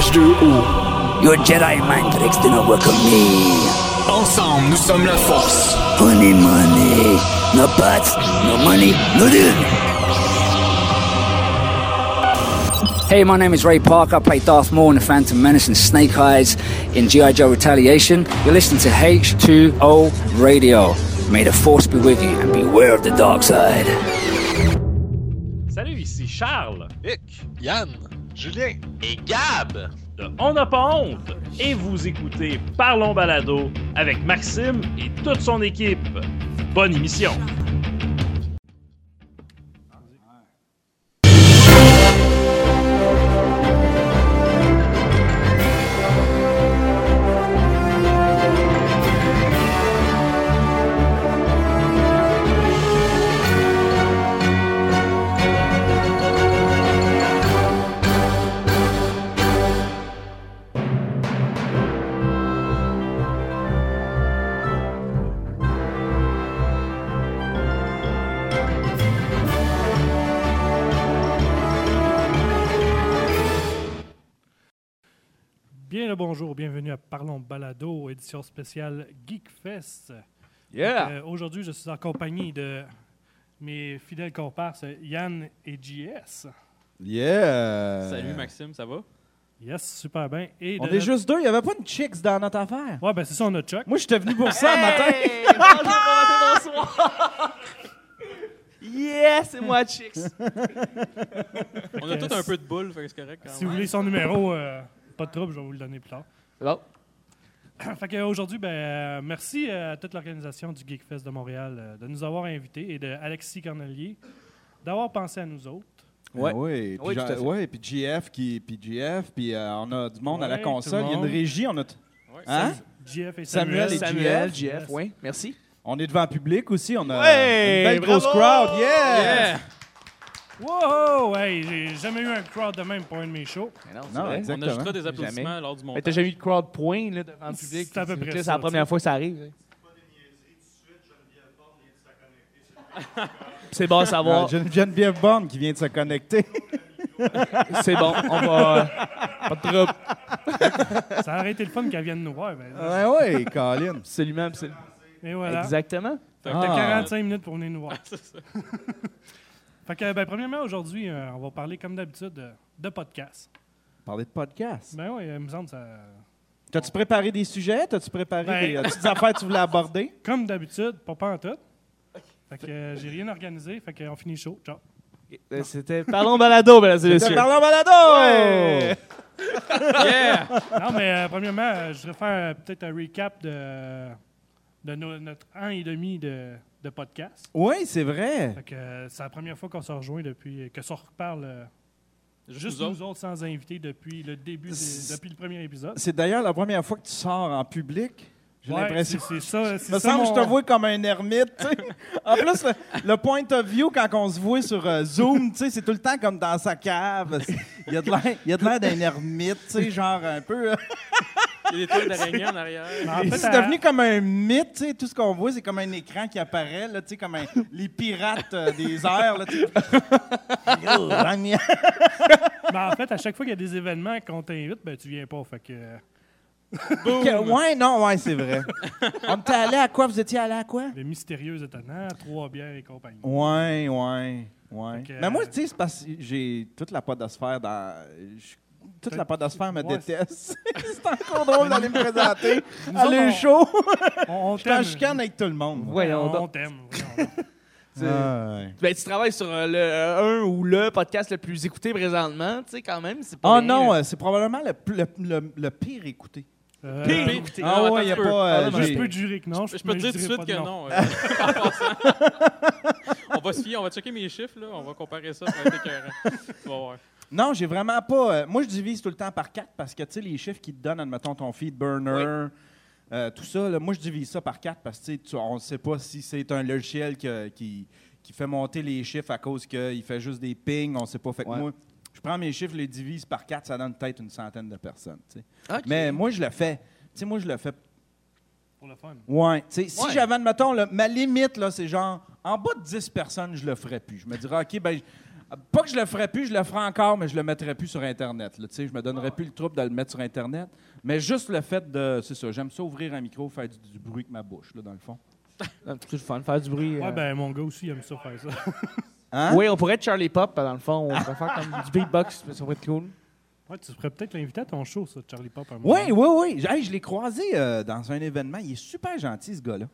Master Wu. Your Jedi mind tricks do not work on me. Ensemble, nous sommes la force. Honey money. No pots, no money, no dude. Hey, my name is Ray Parker. I play Darth Maul in The Phantom Menace and Snake Eyes in G.I. Joe Retaliation. You're listening to H2O Radio. May the Force be with you and beware of the dark side. Salut, ici Charles Vic, Yann, Julien. Et Gab! de On n'a pas honte et vous écoutez Parlons Balado avec Maxime et toute son équipe. Bonne émission. Bonjour, bienvenue à Parlons Balado, édition spéciale Geekfest. Yeah! Euh, Aujourd'hui, je suis en compagnie de mes fidèles comparses Yann et JS. Yeah! Salut Maxime, ça va? Yes, super bien. Et On est notre- juste deux, il n'y avait pas une chicks dans notre affaire. Ouais, ben c'est ça, on a Chuck. Moi, j'étais venu pour ça le matin. bonjour, bonsoir! yeah, c'est moi, Chicks! On a tous un peu de boule, fait que c'est correct quand Si vous voulez son numéro, euh, pas de trouble, je vais vous le donner plus tard. Bon. fait qu'aujourd'hui, ben, euh, merci à toute l'organisation du Geekfest de Montréal euh, de nous avoir invités et de Alexis Cornelier d'avoir pensé à nous autres. Ouais. Ouais. Oui, puis Oui, tout à Jean- fait. ouais, puis GF, qui, puis GF, puis euh, on a du monde à la console. Il y a une régie, on a. Hein? JF et Samuel Samuel. et Samuel, GF. GF, oui, merci. On est devant le public aussi. On a Ouais, une belle grosse crowd. Yeah! Yeah! Wow! Hey, j'ai jamais eu un crowd de même pour un de mes shows. Mais non, c'est Non, vrai. exact. On ajoutera Exactement. des applaudissements Jamais. lors du Mais montage. t'as jamais eu de crowd point là, devant le public? C'est à peu près C'est la première fois que ça arrive. hein. C'est bon à Ah, savoir. Gen- Geneviève Bond qui vient de se connecter. C'est bon, on va. euh, Pas de trouble. Ça aurait été le fun qu'elle vienne nous voir. Ben, ouais, ouais, Colin. Absolument, absolument. Et voilà. Exactement. Fait que Ah. t'as 45 minutes pour venir nous voir. C'est ça. Fait que, ben, premièrement, aujourd'hui, euh, on va parler, comme d'habitude, de, de podcast. Parler de podcast. Ben oui, il me semble ça. T'as-tu préparé des sujets? T'as-tu préparé Ben- des euh, petites affaires que tu voulais aborder? Comme d'habitude, pas pas en tout. Fait que euh, j'ai rien organisé, fait qu'on finit chaud. Ciao. Euh, C'était Parlons balado, mesdames et messieurs. Parlons Balado! Ouais! Yeah! Non, mais euh, premièrement, euh, je voudrais faire euh, peut-être un recap de, de no- notre an et demi de, de podcast. Oui, c'est vrai. Fait que euh, c'est la première fois qu'on se rejoint depuis, que ça reparle euh, Juste, juste nous nous autres. sans invité depuis le début, des- depuis le premier épisode. C'est d'ailleurs la première fois que tu sors en public. J'ai Ouais, l'impression. c'est- C'est ça. c'est me ça semble que je te vois comme un ermite. en plus, le, le point of view, quand on se voit sur euh, Zoom, tu sais, c'est tout le temps comme dans sa cave. Il y a de l'air- il y a de l'air d'un ermite, tu sais, genre un peu. Il y a des toiles d'araignée en arrière. En fait, c'est devenu comme un mythe, tu sais. Tout ce qu'on voit, c'est comme un écran qui apparaît, là, tu sais, comme un- les pirates euh, des airs, là, tu sais. Ben, en fait, à chaque fois qu'il y a des événements qu'on t'invite, ben, tu viens pas. Fait que, euh, Que- ouais, non, ouais, c'est vrai. On était allé à quoi? Vous étiez allé à quoi? les mystérieux étonnants, trois bières et compagnie. Ouais, ouais, ouais. Fait que, Mais moi, euh, tu sais, c'est parce que j'ai toute la podosphère dans. je- Toute la podosphère me Ouais, déteste. c'est encore drôle d'aller me présenter autres, le on-. On, on Je chicane avec tout le monde. Voyons on, t'aime. Ah, ouais. Ben, tu travailles sur euh, le, euh, un ou le podcast le plus écouté présentement, tu sais, quand même. C'est pas Oh non, euh, c'est probablement le, le- le- le pire écouté. Euh, Pire. Écoutez, Ah non, ouais, y a attends un peu. pas, euh, Ah, non, Je peux te jurer que non. Je peux te dire tout de suite que non. euh, on va se fier, on va checker mes chiffres, là. On va comparer ça, ça va être écœurant. Tu vas voir. Non, j'ai vraiment pas. euh, moi, je divise tout le temps par quatre parce que, tu sais, les chiffres qui te donnent, admettons, ton feed burner, euh, tout ça, là, moi, je divise ça par quatre parce que, tu sais, tu- on ne sait pas si c'est un logiciel que- qui, qui fait monter les chiffres à cause qu'il fait juste des pings, on ne sait pas. Fait que Ouais. moi, je prends mes chiffres, je les divise par quatre, ça donne peut-être une centaine de personnes, tu sais. Ok. Mais moi, je le fais. Tu sais, moi, je le fais. Pour le fun. Ouais. Tu sais, si Ouais. j'avais, admettons, là, ma limite, là, c'est genre, en bas de 10 personnes, je le ferais plus. Je me dirais, OK, ben, Pas que je le ferais plus, je le ferai encore, mais je le mettrais plus sur Internet. Là, tu sais, je me donnerais plus le trouble de le mettre sur Internet. Mais juste le fait de. C'est ça, j'aime ça ouvrir un micro, faire du, du bruit avec ma bouche, là, dans le fond. C'est le fun, faire du bruit. Ouais, euh. ben mon gars aussi il aime ça faire ça. Hein? Oui, on pourrait être Charlie Pop, dans le fond. On pourrait faire comme du beatbox, ça pourrait être cool. Ouais, tu pourrais peut-être l'inviter à ton show, ça, Charlie Pop. un moment. Oui, oui, oui. Hey, je l'ai croisé euh, dans un événement. Il est super gentil, ce gars-là.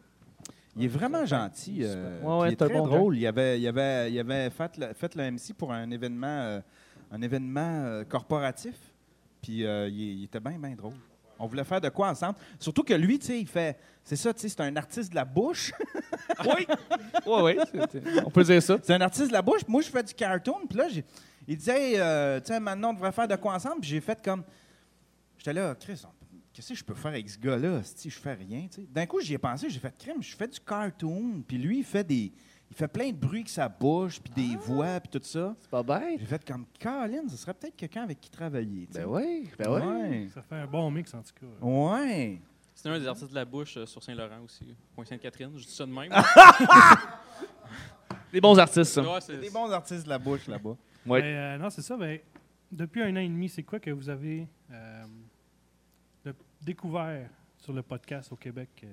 Il est vraiment gentil. euh, Ouais, ouais, puis il est très bon drôle. Il avait, il avait, il avait fait, le, fait le MC pour un événement, euh, un événement euh, corporatif. Puis il, il était bien, bien drôle. On voulait faire de quoi ensemble. Surtout que lui, tu sais, il fait. C'est ça, tu sais, c'est un artiste de la bouche. Oui, oui, oui. On peut dire ça. c'est un artiste de la bouche. Moi, je fais du cartoon. Puis là, il disait, Hey, tu sais, maintenant, on devrait faire de quoi ensemble. Puis j'ai fait comme. J'étais là, Chris, on- qu'est-ce que je peux faire avec ce gars-là? Si je fais rien. D'un coup, j'y ai pensé, j'ai fait crème, je fais du cartoon. Puis lui, il fait des. Il fait plein de bruit avec sa bouche, puis des voix, puis tout ça. C'est pas bête. J'ai fait comme, Colin, ce serait peut-être quelqu'un avec qui travailler. Ben oui, ben oui. Ouais. Ça fait un bon mix, en tout cas. Ouais. C'est un des artistes de la bouche euh, sur Saint-Laurent aussi. Point Sainte-Catherine, je dis ça de même. Des bons artistes, ça. Ouais, c'est Des bons artistes de la bouche là-bas. Ouais. Ben, euh, non, c'est ça. Ben, depuis un an et demi, c'est quoi que vous avez euh, découvert sur le podcast au Québec euh,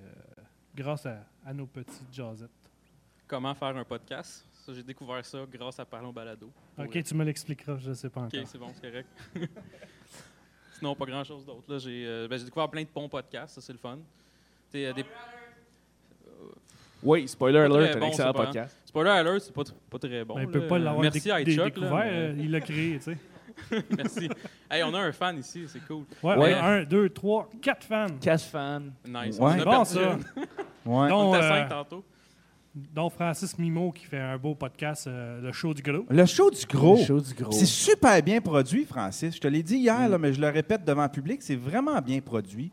grâce à, à nos petites jasettes? comment faire un podcast? Ça, J'ai découvert ça grâce à Parlons Balado. Ok, vrai. tu me l'expliqueras, je ne sais pas Ok, encore. c'est bon, c'est correct. Sinon, pas grand-chose d'autre. là. J'ai euh, ben, j'ai découvert plein de bons podcasts, ça c'est le fun. T'sais, euh, des... Oui, spoiler alert, très un bon, excellent podcast. Spoiler alert, c'est pas, tr- pas très bon. Ben, il peut pas l'avoir Merci déc- à dé- Chuck, là, découvert, mais- euh, il l'a créé, tu sais. Merci. Hey, on a un fan ici, c'est cool. Ouais, Ouais. on a un, deux, trois, quatre fans. Cash fan. Nice. Ouais. On a Bon, perdu ça. une. Ouais. Donc, On était euh, cinq tantôt. dont Francis Mimo qui fait un beau podcast, euh, Le Show du Gros. Le show du gros. Le show du gros. C'est super bien produit, Francis. Je te l'ai dit hier, là, mais je le répète devant le public, c'est vraiment bien produit.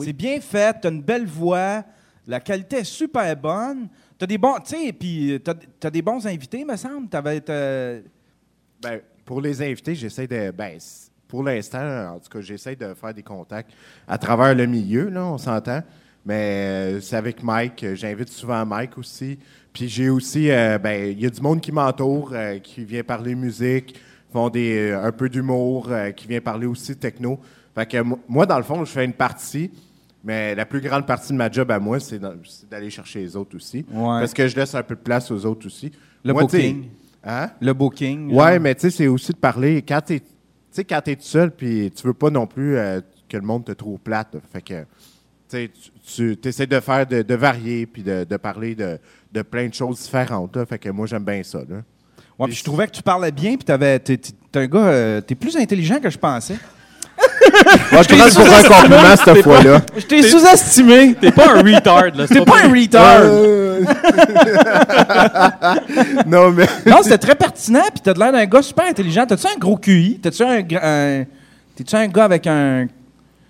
C'est bien fait, tu as une belle voix, la qualité est super bonne. Tu as des bons, tu sais, puis tu as, des bons invités, me semble. T'avais, t'as- Ben, pour les invités, j'essaie de. Ben, pour l'instant, en tout cas, j'essaie de faire des contacts à travers le milieu, là, on s'entend. Mais euh, c'est avec Mike. euh, J'invite souvent Mike aussi. Puis j'ai aussi. euh, ben, il y a du monde qui m'entoure, euh, qui vient parler musique, font des, un peu d'humour, qui vient parler aussi techno. Fait que mo- moi, dans le fond, je fais une partie. Mais la plus grande partie de ma job à moi, c'est d'aller chercher les autres aussi. Ouais. Parce que je laisse un peu de place aux autres aussi. Le Moi, booking. Hein? le booking. Ouais, genre. mais tu sais, c'est aussi de parler. Quand tu es, quand es tout seul, puis tu veux pas non plus euh, que le monde te trouve plate. là. Fait que, tu sais, tu, essaies de faire, de, de varier, puis de, de parler de, de plein de choses différentes. là. Fait que moi, j'aime bien ça. Là. Ouais, puis je trouvais que tu parlais bien, puis t'avais, t'es, t'es- t'es un gars, euh, t'es plus intelligent que je pensais. Je te rends pour un compliment cette fois-là. Je t'ai sous-estimé. T'es pas un retard, là. T'es pas un retard. Non, mais. non, c'était très pertinent, puis t'as de l'air d'un gars super intelligent. T'as-tu un gros QI? T'as-tu un, un- T'es-tu un gars avec un.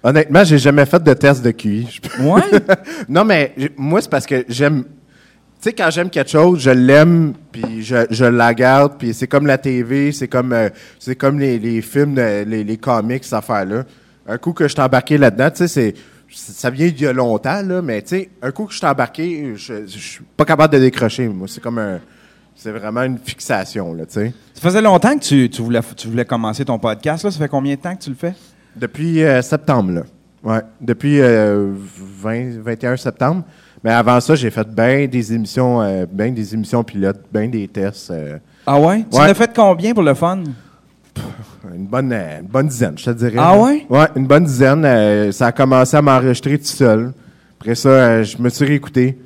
Honnêtement, j'ai jamais fait de test de QI. Ouais? non, mais moi, c'est parce que j'aime. Tu sais, quand j'aime quelque chose, je l'aime, puis je, je la garde, puis c'est comme la TV, c'est comme, euh, c'est comme les, les films, de- les, les comics, cette affaire-là. Un coup que je suis embarqué là-dedans, tu sais, c'est. Ça vient d'il y a longtemps, là, mais tu sais, un coup que je suis embarqué, je, je suis pas capable de décrocher. Moi, c'est comme un. C'est vraiment une fixation, là, tu sais. Ça faisait longtemps que tu, tu voulais, tu voulais commencer ton podcast, là. Ça fait combien de temps que tu le fais? Depuis euh, septembre, là. Ouais. Depuis euh, 20, 21 septembre. Mais avant ça, j'ai fait bien des émissions, euh, ben des émissions pilotes, bien des tests. euh, Ah ouais? Tu Ouais. en as fait combien pour le fun? Une, bonne, euh, une bonne dizaine, je te dirais. Ah ouais? Ouais, une bonne dizaine. euh, ça a commencé à m'enregistrer tout seul. Après ça, euh, je me suis réécouté.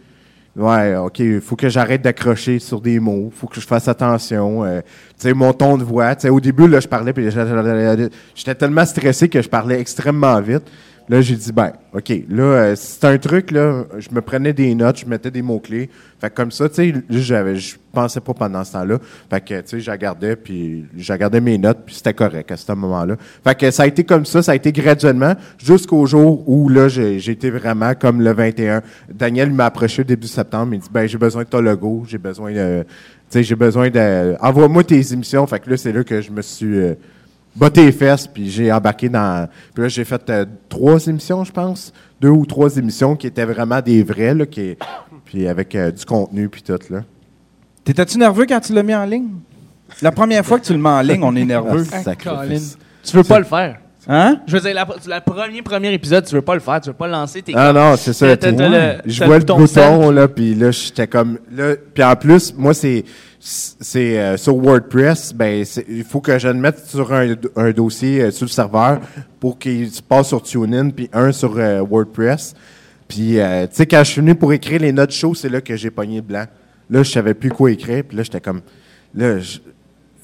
Ouais, OK, il faut que j'arrête d'accrocher sur des mots. faut que je fasse attention. euh, tu sais, mon ton de voix. Tu sais, au début, là, je parlais, puis j'étais tellement stressé que je parlais extrêmement vite. Là, j'ai dit, ben, OK, là, euh, c'est un truc, là, je me prenais des notes, je mettais des mots-clés. Fait que comme ça, tu sais, j'avais, je pensais pas pendant ce temps-là. Fait que, tu sais, je regardais, puis je regardais mes notes, puis c'était correct à ce moment-là. Fait que ça a été comme ça, ça a été graduellement, jusqu'au jour où, là, j'ai été vraiment comme le 21. Daniel m'a approché début septembre, il dit, ben, j'ai besoin de ton logo, j'ai besoin de, tu sais, j'ai besoin de, envoie-moi tes émissions. Fait que là, c'est là que je me suis, euh, botté les fesses, puis j'ai embarqué dans. Puis là, j'ai fait euh, trois émissions, je pense. Deux ou trois émissions qui étaient vraiment des vraies, là, qui, puis avec euh, du contenu, puis tout, là. T'étais-tu nerveux quand tu l'as mis en ligne? La première fois que tu le mets en ligne, on est nerveux. Ah, sacrifice. Tu veux pas le faire. Hein? Je veux dire, la, la premier, premier épisode, tu veux pas le faire, tu veux pas le lancer. T'es Ah non, c'est ça. Le- je vois le ton bouton, là, puis là, j'étais comme... Là, puis en plus, moi, c'est... C'est euh, sur WordPress, ben il faut que je le mette sur un, dossier euh, sur le serveur pour qu'il se passe sur TuneIn, puis un sur euh, WordPress. Puis, euh, tu sais, quand je suis venu pour écrire les notes show, c'est là que j'ai pogné blanc. Là, je savais plus quoi écrire, puis là, j'étais comme... Là, je,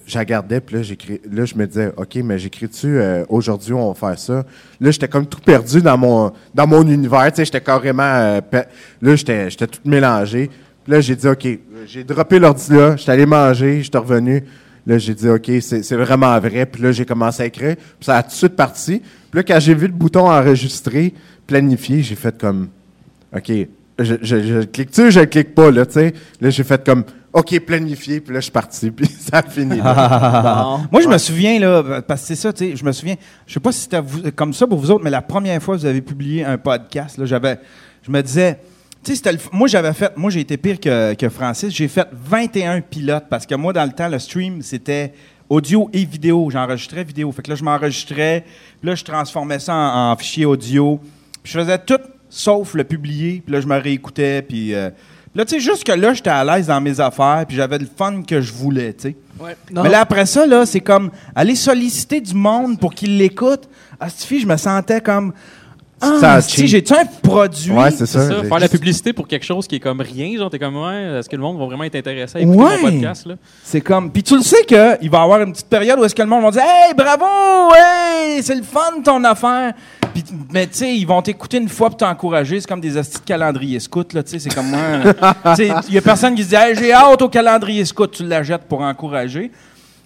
puis là, j'écris, là, je me disais, OK, mais j'écris-tu, euh, aujourd'hui, on va faire ça? Là, j'étais comme tout perdu dans mon, dans mon univers, tu sais, j'étais carrément, là, j'étais, j'étais tout mélangé. Puis là, j'ai dit, OK, j'ai droppé l'ordi là, j'étais allé manger, j'étais revenu. Là, j'ai dit, OK, c'est, vraiment vrai. Puis là, j'ai commencé à écrire, puis ça a tout de suite parti. Puis là, quand j'ai vu le bouton enregistrer, planifier, j'ai fait comme, OK, je, je, je le clique-tu je clique pas, là, tu sais? Là, j'ai fait comme, OK, planifier, puis là, je suis parti, puis ça a fini. Moi, je me souviens, là, parce que c'est ça, tu sais, je me souviens, je sais pas si c'était comme ça pour vous autres, mais la première fois que vous avez publié un podcast, là, j'avais, je me disais, tu sais, moi, j'avais fait, moi, j'ai été pire que, que Francis, j'ai fait 21 pilotes, parce que moi, dans le temps, le stream, c'était audio et vidéo, j'enregistrais vidéo, fait que là, je m'enregistrais, là, je transformais ça en, en fichier audio, puis je faisais tout sauf le publier, puis là, je me réécoutais, puis... euh, puis là, tu sais, jusque là, j'étais à l'aise dans mes affaires, puis j'avais le fun que je voulais, tu sais. Ouais. Mais là, après ça, là, c'est comme aller solliciter du monde pour qu'il l'écoute. Ah, cette fille, je me sentais comme. Ah, si, j'ai-tu un produit? Ouais, c'est ça. C'est ça, J'ai- faire la publicité pour quelque chose qui est comme rien, genre t'es comme ouais, est-ce que le monde va vraiment être intéressé à écouter Ouais. mon podcast là? C'est comme. Puis tu le sais qu'il va y avoir une petite période où est-ce que le monde va dire Hey, bravo! Hey, c'est le fun ton affaire! Puis, mais tu sais, ils vont t'écouter une fois pour t'encourager. C'est comme des astis de calendrier scout, là, tu sais. C'est comme il y a personne qui se dit Hey, j'ai hâte au calendrier scout. Tu la jettes pour encourager.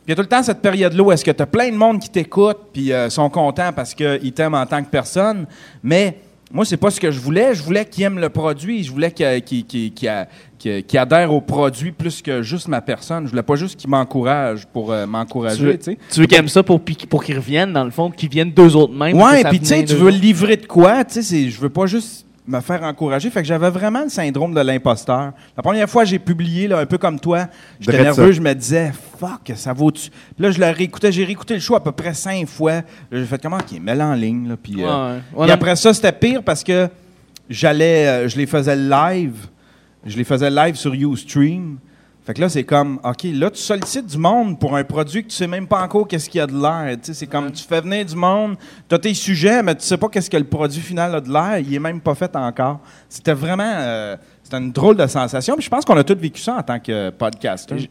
Il y a tout le temps cette période-là où est-ce que tu as plein de monde qui t'écoute puis euh, sont contents parce qu'ils t'aiment en tant que personne. Mais moi, c'est pas ce que je voulais. Je voulais qu'ils aiment le produit. Je voulais qu'ils adhèrent au produit plus que juste ma personne. Je voulais pas juste qu'ils m'encouragent pour euh, m'encourager, tu veux qu'ils aiment ça pour, pour qu'ils reviennent, dans le fond, qu'ils viennent deux autres mêmes. Ouais, puis tu sais, tu veux livrer de quoi, tu sais, je veux pas juste me faire encourager. Fait que j'avais vraiment le syndrome de l'imposteur. La première fois que j'ai publié, là, un peu comme toi, j'étais nerveux, ça. je me disais, fuck, ça vaut-tu? Puis là, je le réécoutais, j'ai réécouté le show à peu près cinq fois. J'ai fait comment, qui met en ligne, là, puis... euh, Ouais, Ouais, après ça, c'était pire parce que j'allais, euh, je les faisais live. Je les faisais live sur Ustream. Fait que là, c'est comme, OK, là, tu sollicites du monde pour un produit que tu sais même pas encore qu'est-ce qu'il y a de l'air. Tu sais, c'est comme, tu fais venir du monde, tu as tes sujets, mais tu sais pas qu'est-ce que le produit final a de l'air. Il est même pas fait encore. C'était vraiment, euh, c'était une drôle de sensation. Puis je pense qu'on a tous vécu ça en tant que podcaster.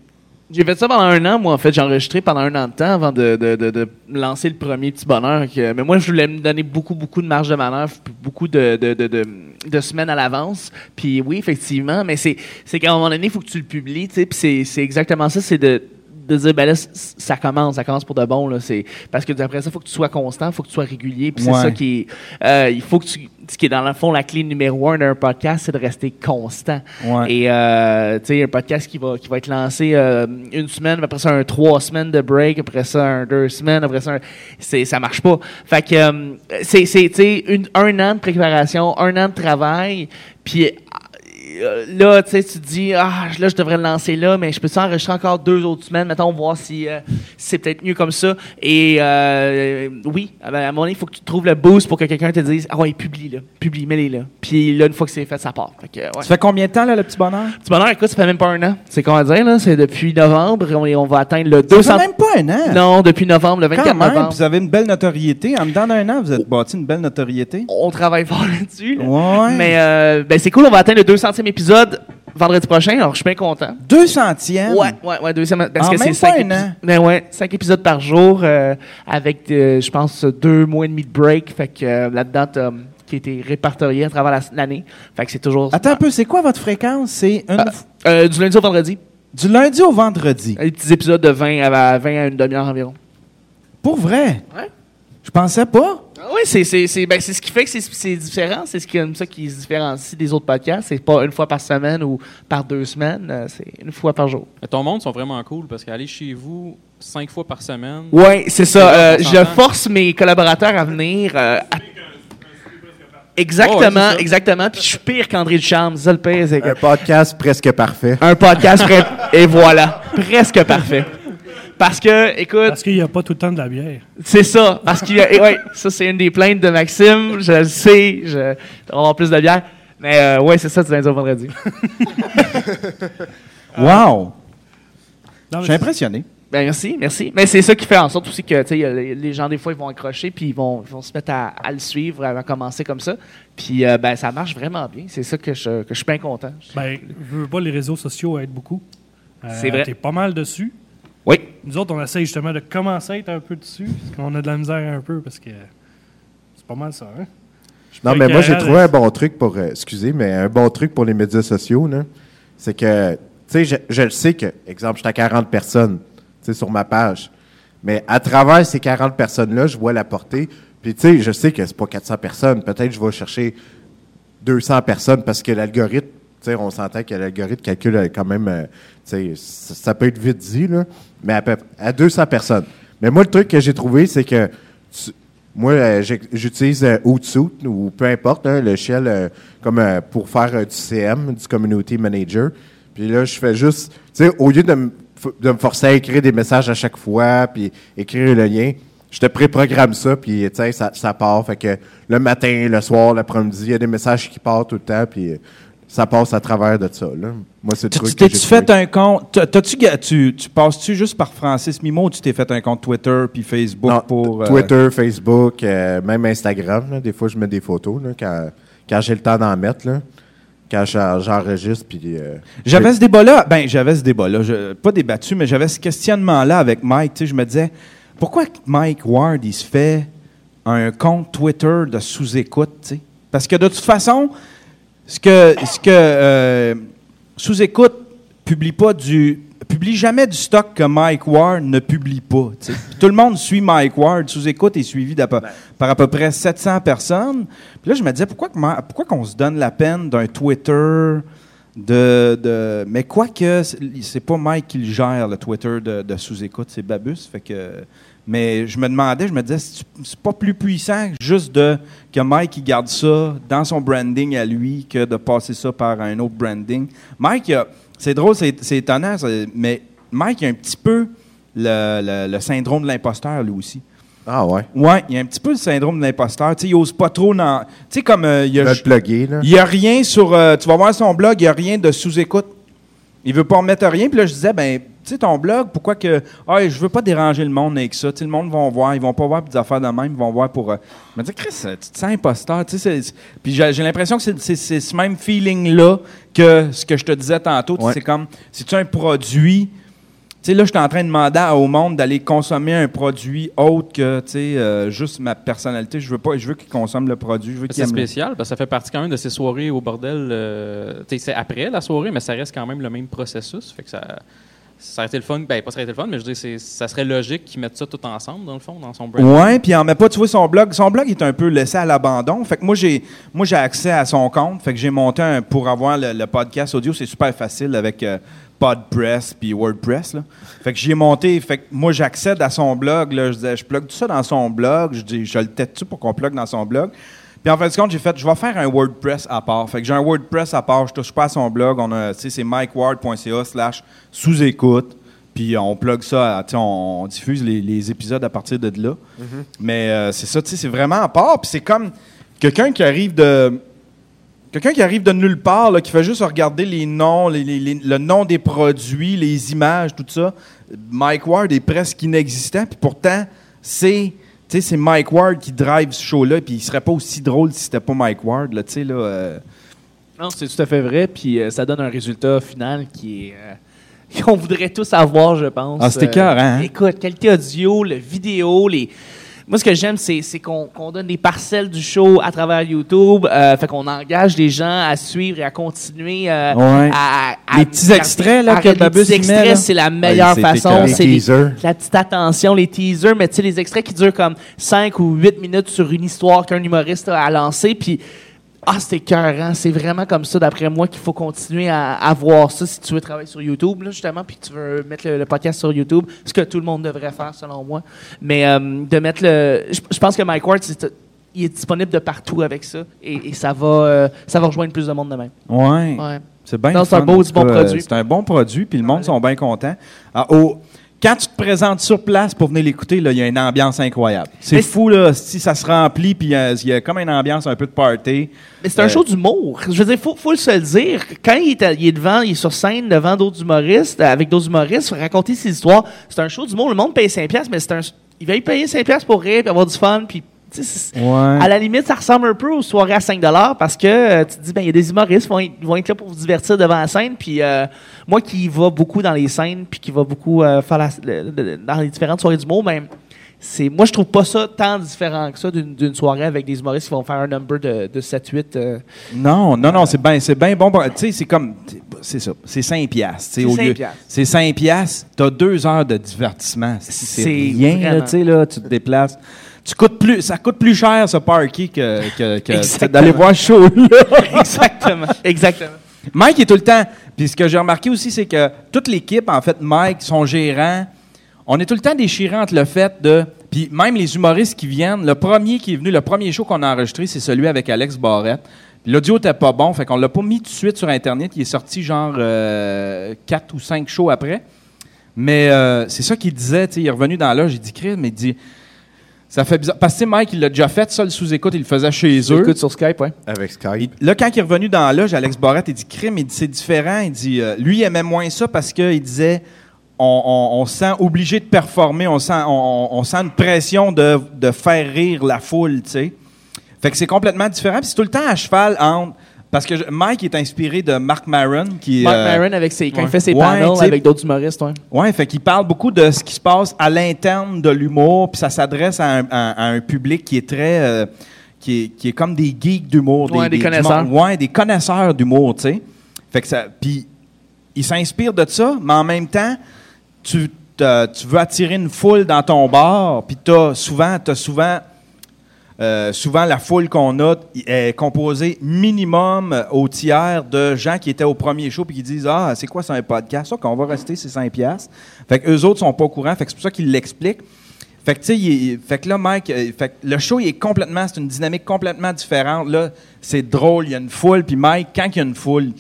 J'ai fait ça pendant un an, moi, en fait. J'ai enregistré pendant un an de temps avant de, de, de, de lancer le premier petit bonheur. que- mais moi, je voulais me donner beaucoup, beaucoup de marge de manœuvre, beaucoup de, de, de, semaines à l'avance. Puis oui, effectivement, mais c'est qu'à un moment donné, il faut que tu le publies. Puis c'est exactement ça, c'est de de dire ben là ça commence ça commence pour de bon là c'est parce que après ça faut que tu sois constant faut que tu sois régulier puis c'est Ouais. ça qui est euh, il faut que tu ce qui est dans le fond la clé numéro un d'un podcast c'est de rester constant Ouais. et euh, tu sais, un podcast qui va, qui va être lancé euh, une semaine, après ça un trois semaines de break, après ça un deux semaines, après ça un, c'est, ça marche pas. Fait que c'est, c'est tu sais, un an de préparation, un an de travail, puis là, tu sais, tu te dis, ah, là, je devrais le lancer là, mais je peux enregistrer encore deux autres semaines, mettons, voir si, euh, si c'est peut-être mieux comme ça. Et euh, oui, à un moment donné, il faut que tu trouves le boost pour que quelqu'un te dise, ah ouais, publie là, publie, mets-les là. Puis là, une fois que c'est fait, ça part. Fait que, ouais. Ça fait combien de temps, là, le petit bonheur? Petit bonheur, écoute, ça fait même pas un an. C'est qu'on va dire, là? C'est depuis novembre. On, on va atteindre le Ça 200. fait même pas un an. Non, depuis novembre, le 24 Quand même, novembre. vous avez une belle notoriété. En dedans d'un an, vous êtes bâti une belle notoriété. On travaille fort là-dessus. là. Ouais. Mais euh, ben, c'est cool, on va atteindre le 200e épisode vendredi prochain, alors je suis bien content. 200e. Ouais, ouais, ouais, deuxième. Parce En que c'est même cinq, pas un épis- an. Ben ouais, cinq épisodes par jour, euh, avec, euh, je pense, deux mois et demi de break. Fait que euh, là-dedans, t'as, qui été répertorié à travers la- l'année. Fait que c'est toujours. Attends un peu, c'est quoi votre fréquence? C'est une euh, du lundi au vendredi. du lundi au vendredi? Des petits épisodes de 20 à, 20 à une demi-heure environ. Pour vrai? Ouais. Je pensais pas. Ah Oui, c'est c'est- c'est- ben, c'est ce qui fait que c'est- c'est différent. C'est ce qui, ça qui se différencie des autres podcasts. C'est pas une fois par semaine ou par deux semaines. euh, C'est une fois par jour. Mais ton monde sont vraiment cool parce qu'aller chez vous cinq fois par semaine. Oui, c'est ça. Euh, je force mes collaborateurs à venir. euh, à- Exactement, Ouais, c'est ça. exactement. Puis je suis pire qu'André Ducharme. C'est ça le pire. c'est que- Un podcast presque parfait. Un podcast. Et voilà. Presque parfait. Parce que, écoute, Parce qu'il n'y a pas tout le temps de la bière. c'est ça. Parce qu'il y a, ouais, ça c'est une des plaintes de Maxime. Je le sais. Je, on va avoir plus de bière. Mais euh, ouais, c'est ça, tu vas dire vendredi. Wow! Je suis impressionné. Ben merci, merci. Mais c'est ça qui fait en sorte aussi que tu les les gens des fois ils vont accrocher puis ils vont, ils vont se mettre à, à le suivre, à commencer comme ça. Puis euh, ben ça marche vraiment bien. C'est ça que je, que je suis bien content. Ben, je veux pas les réseaux sociaux aident beaucoup. Euh, C'est vrai. T'es pas mal dessus. Oui. Nous autres, on essaye justement de commencer à être un peu dessus, parce qu'on a de la misère un peu, parce que c'est pas mal ça, hein? Non, mais moi, j'ai trouvé un bon truc pour. euh, excusez, mais un bon truc pour les médias sociaux, là, c'est que, tu sais, je, je le sais que, exemple, je suis à 40 personnes, tu sais, sur ma page. Mais à travers ces 40 personnes-là, je vois la portée. Puis, tu sais, je sais que c'est pas 400 personnes. Peut-être que je vais chercher 200 personnes parce que l'algorithme, on s'entend que l'algorithme calcule euh, quand même, euh, ça, peut être vite dit, là, mais à, peu- à 200 personnes. Mais moi, le truc que j'ai trouvé, c'est que moi, euh, j'utilise Hootsuite ou peu importe, hein, le shell comme pour faire du CM, du Community Manager. Puis là, je fais juste, au lieu de de me forcer à écrire des messages à chaque fois, puis écrire le lien, je te préprogramme ça, puis ça, ça part. Fait que le matin, le soir, l'après-midi, il y a des messages qui partent tout le temps, puis ça passe à travers de ça. Là. Moi, c'est le T'es-tu fait trouvé. un compte? t'as- T'as-tu, tu, tu passes-tu juste par Francis Mimo ou tu t'es fait un compte Twitter puis Facebook Non, pour. euh, Twitter, Facebook, euh, même Instagram. là. Des fois, je mets des photos là, quand, quand j'ai le temps d'en mettre. Là. Quand j'en- j'enregistre. Puis, euh, J'avais ce débat-là, ben j'avais ce débat-là, je- pas débattu, mais j'avais ce questionnement-là avec Mike. Tu sais, je me disais, pourquoi Mike Ward, il se fait un compte Twitter de sous-écoute, tu sais? Parce que de toute façon, ce que, ce que euh, sous-écoute publie pas du publie jamais du stock que Mike Ward ne publie pas. Tout le monde suit Mike Ward. Sous-écoute est suivi peu- par à peu près 700 personnes. Puis là, je me disais, pourquoi, que pourquoi qu'on se donne la peine d'un Twitter de, de- Mais quoi que c'est- pas Mike qui le gère, le Twitter de, de sous-écoute, c'est Babus. Fait que, mais je me demandais, je me disais, c'est pas plus puissant juste de que Mike il garde ça dans son branding à lui que de passer ça par un autre branding. Mike, c'est drôle, c'est étonnant, mais Mike a un petit peu le- le syndrome de l'imposteur lui aussi. Ah ouais. Ouais, il y a un petit peu le syndrome de l'imposteur. Tu sais, il ose pas trop dans. Tu sais, comme euh, il y a. Là. Il n'y a rien sur. euh, tu vas voir son blog, il n'y a rien de sous-écoute. Il veut pas en mettre rien. Puis là, je disais, ben, tu sais, ton blog, pourquoi que. Ah, je veux pas déranger le monde avec ça. Tu sais, le monde va voir. Ils vont pas voir des affaires de même. Ils vont voir pour. euh, Je me dis, Chris, euh, tu te sens imposteur. Tu sais, puis j'ai l'impression que c'est- ce même feeling-là que ce que je te disais tantôt. Tu sais, Ouais. C'est comme. Si tu as un produit. Tu sais, là, je suis en train de demander au monde d'aller consommer un produit autre que, tu sais, euh, juste ma personnalité. Je veux pas, je veux qu'ils consomment le produit. C'est le- spécial parce que ça fait partie quand même de ces soirées au bordel. euh, tu sais, c'est après la soirée, mais ça reste quand même le même processus. Fait que ça, ça aurait été le fun. Ben, pas ça aurait été le fun, mais je veux dire, c'est- ça serait logique qu'ils mettent ça tout ensemble, dans le fond, dans son brand. Ouais, puis il en met pas, tu vois, son blog. Son blog est un peu laissé à l'abandon. Fait que moi, j'ai moi j'ai accès à son compte. Fait que j'ai monté un, pour avoir le, le podcast audio, c'est super facile avec euh, PodPress puis WordPress. Là. Fait que j'ai monté. Fait que moi, j'accède à son blog. Là, je disais, je plug tout ça dans son blog. Je dis, je le tête-tu pour qu'on plug dans son blog? Puis en fin de compte, j'ai fait, je vais faire un WordPress à part. Fait que j'ai un WordPress à part. Je touche pas à son blog. On a, tu sais, c'est mikeward.ca slash sous-écoute. Puis on plug ça, on, on diffuse les, les épisodes à partir de là. Mais euh, c'est ça, tu sais, c'est vraiment à part. Puis c'est comme quelqu'un qui arrive de. Quelqu'un qui arrive de nulle part, là, qui fait juste regarder les noms, les- les- les- le nom des produits, les images, tout ça. Mike Ward est presque inexistant. Puis pourtant, c'est. tu sais, C'est Mike Ward qui drive ce show-là, puis il serait pas aussi drôle si c'était pas Mike Ward, là, tu sais, là. euh, Non, c'est tout à fait vrai. Puis euh, ça donne un résultat final qui est. euh, qu'on voudrait tous avoir, je pense. Ah, c'était écœurant, hein? Écoute, qualité audio, le vidéo, les. Moi, ce que j'aime, c'est, c'est qu'on, qu'on donne des parcelles du show à travers YouTube. Euh, fait qu'on engage les gens à suivre et à continuer. euh, Ouais. à, à- Les petits à- extraits, là, à- que les Babus, petits extraits, là. c'est la meilleure c'est façon. écœurant. C'est Les les- teasers. la petite attention, les teasers, mais tu sais, les extraits qui durent comme 5 ou 8 minutes sur une histoire qu'un humoriste a lancée, puis ah, c'est écœurant. C'est vraiment comme ça, d'après moi, qu'il faut continuer à, à voir ça si tu veux travailler sur YouTube, là, justement, puis que tu veux mettre le, le podcast sur YouTube, ce que tout le monde devrait faire, selon moi. Mais euh, de mettre le... Je, je pense que Mike Ward, il est disponible de partout avec ça, et, et ça, va, euh, ça va rejoindre plus de monde de même. Ouais. Ouais. C'est bien c'est un beau- du bon produit. C'est un bon produit, puis le monde Ouais. sont bien contents. Ah, au- quand tu te présentes sur place pour venir l'écouter, il y a une ambiance incroyable. C'est fou, là, si ça se remplit, puis euh, il y a comme une ambiance un peu de party. Mais c'est un Euh, show d'humour. Je veux dire, faut, faut se le dire. Quand il est, à- il est devant, il est sur scène devant d'autres humoristes, avec d'autres humoristes, raconter ses histoires, c'est un show d'humour. Le monde paye 5$, piastres, mais c'est un, il va y payer 5$ pour rire, puis avoir du fun, puis Ouais. à la limite, ça ressemble un peu aux soirées à 5$ parce que euh, tu te dis, ben, il y a des humoristes qui vont, être- vont être là pour vous divertir devant la scène. Puis euh, moi qui va beaucoup dans les scènes, puis qui va beaucoup euh, faire la- le- le- dans les différentes soirées d'humour, ben, c'est, moi, je trouve pas ça tant différent que ça d'une, soirée avec des humoristes qui vont faire un number de, de 7-8. euh, Non, non, non, c'est bien c'est bien bon. Tu sais, c'est comme. C'est ça. C'est 5 piastres. C'est au 5 lieu- piastres. C'est 5 piastres. T'as deux heures de divertissement. C'est rien, là, tu sais, là, tu te déplaces. Tu coûtes plus, ça coûte plus cher, ce parky, que, que, que Exactement. d'aller voir show, là. Exactement. Exactement. Mike est tout le temps. Puis ce que j'ai remarqué aussi, c'est que toute l'équipe, en fait, Mike, son gérant, on est tout le temps déchirant entre le fait de. Puis même les humoristes qui viennent, le premier qui est venu, le premier show qu'on a enregistré, c'est celui avec Alex Barrette. L'audio était pas bon, fait qu'on l'a pas mis tout de suite sur Internet. Il est sorti genre euh, quatre ou cinq shows après. Mais euh, c'est ça qu'il disait, tu sais, il est revenu dans l'âge, il dit Chris, mais il dit. Ça fait bizarre. Parce que tu sais, Mike, il l'a déjà fait, ça, le sous-écoute, il le faisait chez eux. Écoute sur Skype, ouais. Avec Il- Skype. là, quand il est revenu dans la loge, Alex Barrette, il dit crime, il dit c'est différent. Il dit euh, lui, il aimait moins ça parce qu'il disait on, on- on se sent obligé de performer, on sent, on, on- on sent une pression de, de faire rire la foule, tu sais. Fait que c'est complètement différent. Puis c'est tout le temps à cheval entre. Parce que je- Mike est inspiré de Mark Maron, qui Mark euh, Maron, avec ses, quand ouais. il fait ses Ouais, panels avec d'autres humoristes, ouais. Ouais, fait qu'il parle beaucoup de ce qui se passe à l'interne de l'humour, puis ça s'adresse à un, à- à un public qui est très, euh, qui, est, qui est comme des geeks d'humour, Ouais, des du connaisseurs. ouais, des connaisseurs d'humour, tu sais. Fait que ça, puis il s'inspire de ça, mais en même temps, tu, t'as- tu veux attirer une foule dans ton bar, puis t'as souvent, t'as souvent euh, souvent, la foule qu'on a est composée minimum euh, au tiers de gens qui étaient au premier show puis qui disent Ah, c'est quoi, c'est un podcast? Ça, qu'on va rester, c'est 5 piastres. Fait que eux autres sont pas au courant. Fait que c'est pour ça qu'ils l'expliquent. Fait que, tu sais, fait là, Mike, euh, le show, est complètement, c'est une dynamique complètement différente. Là, c'est drôle, il y a une foule. Puis Mike, quand il y a une foule,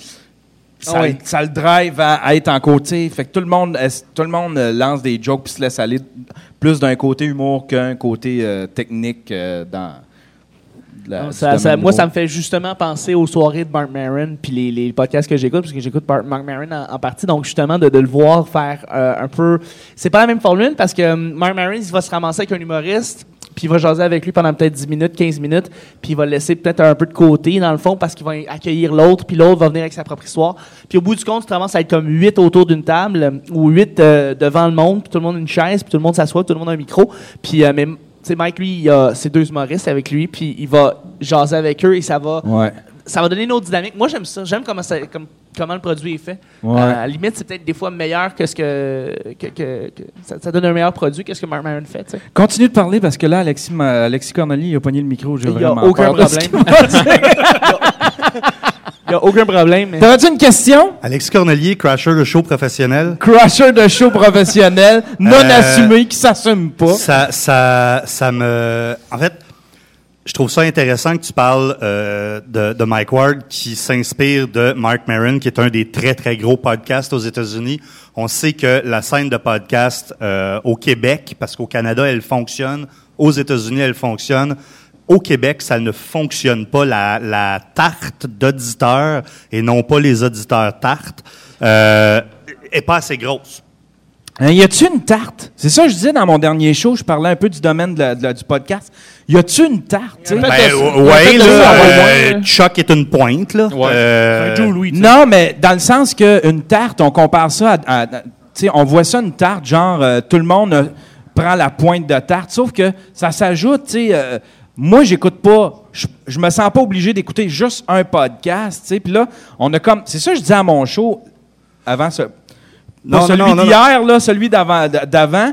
ça, Ah oui. ça le drive à, à être en côté. Fait que tout le monde, tout le monde euh, lance des jokes puis se laisse aller plus d'un côté humour qu'un côté euh, technique euh, dans. la- Non, ça- domaine ça- moi, ça me fait justement penser aux soirées de Mark Maron puis les, les podcasts que j'écoute, parce que j'écoute Mark Maron en, en partie. Donc, justement, de, de le voir faire euh, un peu. C'est pas la même formule parce que euh, Mark Maron, il va se ramasser avec un humoriste, puis il va jaser avec lui pendant peut-être 10 minutes, 15 minutes, puis il va le laisser peut-être un peu de côté, dans le fond, parce qu'il va accueillir l'autre, puis l'autre va venir avec sa propre histoire. Puis au bout du compte, tu commences à être comme 8 autour d'une table, euh, ou 8 devant le monde, puis tout le monde a une chaise, puis tout le monde s'assoit, puis tout le monde a un micro. Puis, euh, sais, Mike, lui, il a ses deux humoristes avec lui, puis il va jaser avec eux et ça va, Ouais. ça va donner une autre dynamique. Moi, j'aime ça. J'aime comment, ça- comme- comment le produit est fait. Ouais. Euh, à la limite, c'est peut-être des fois meilleur que ce que. que, que- que- ça, ça donne un meilleur produit que ce que Mark Maron fait. tu sais. Continue de parler parce que là, Alexis, ma- Alexis Corneli, il a pogné le micro. J'ai Il n'y a vraiment aucun peur problème. Il n'y a aucun problème. mais- T'avais-tu une question? Alexis Cornelier, crasher de show professionnel. Crusher de show professionnel, non Euh, assumé, qui s'assume pas. Ça, ça, ça me. En fait, je trouve ça intéressant que tu parles euh, de, de Mike Ward qui s'inspire de Mark Maron, qui est un des très, très gros podcasts aux États-Unis. On sait que la scène de podcast euh, au Québec, parce qu'au Canada, elle fonctionne, aux États-Unis, elle fonctionne. Au Québec, ça ne fonctionne pas. La, la tarte d'auditeurs, et non pas les auditeurs tartes, euh, est pas assez grosse. Hein, y a-tu une tarte? C'est ça que je disais dans mon dernier show, je parlais un peu du domaine de la- de la- du podcast. Y a-tu une tarte? Ben, peut-être de là, euh. Chuck est une pointe, là. Euh, Joe Louis. Non, mais dans le sens qu'une tarte, on compare ça à. on voit ça une tarte, genre, euh, tout le monde euh, prend la pointe de tarte, sauf que ça s'ajoute, tu sais. euh, moi, j'écoute pas. Je, je me sens pas obligé d'écouter juste un podcast, tu sais. Puis là, on a comme. C'est ça que je disais à mon show avant ce. Non, pas non, celui d'hier, là, celui d'avant. d'avant.